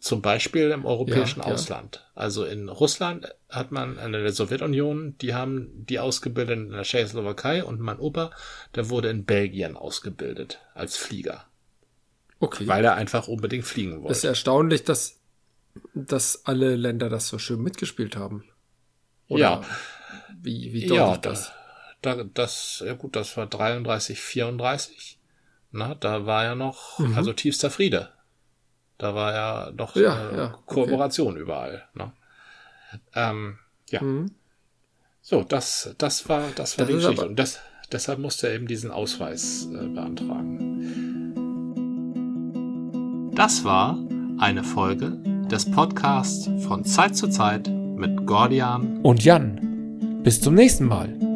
Zum Beispiel im europäischen ja, Ausland. Ja. Also in Russland hat man, in der Sowjetunion, die haben die ausgebildet in der Tschechoslowakei und mein Opa, der wurde in Belgien ausgebildet als Flieger. Okay. Weil er einfach unbedingt fliegen wollte. Das ist erstaunlich, dass, dass alle Länder das so schön mitgespielt haben. Oder ja. Wie, wie ja, das? Da, das, ja gut, das war 33, 34. Na, da war ja noch, mhm. also tiefster Friede. Da war ja noch ja, äh, ja, Kooperation okay. überall. Ne? Ähm, ja. Mhm. So, das, das war, das war das die Geschichte. Und das, deshalb musste er eben diesen Ausweis äh, beantragen. Das war eine Folge des Podcasts von Zeit zu Zeit mit Gordian und Jan. Bis zum nächsten Mal.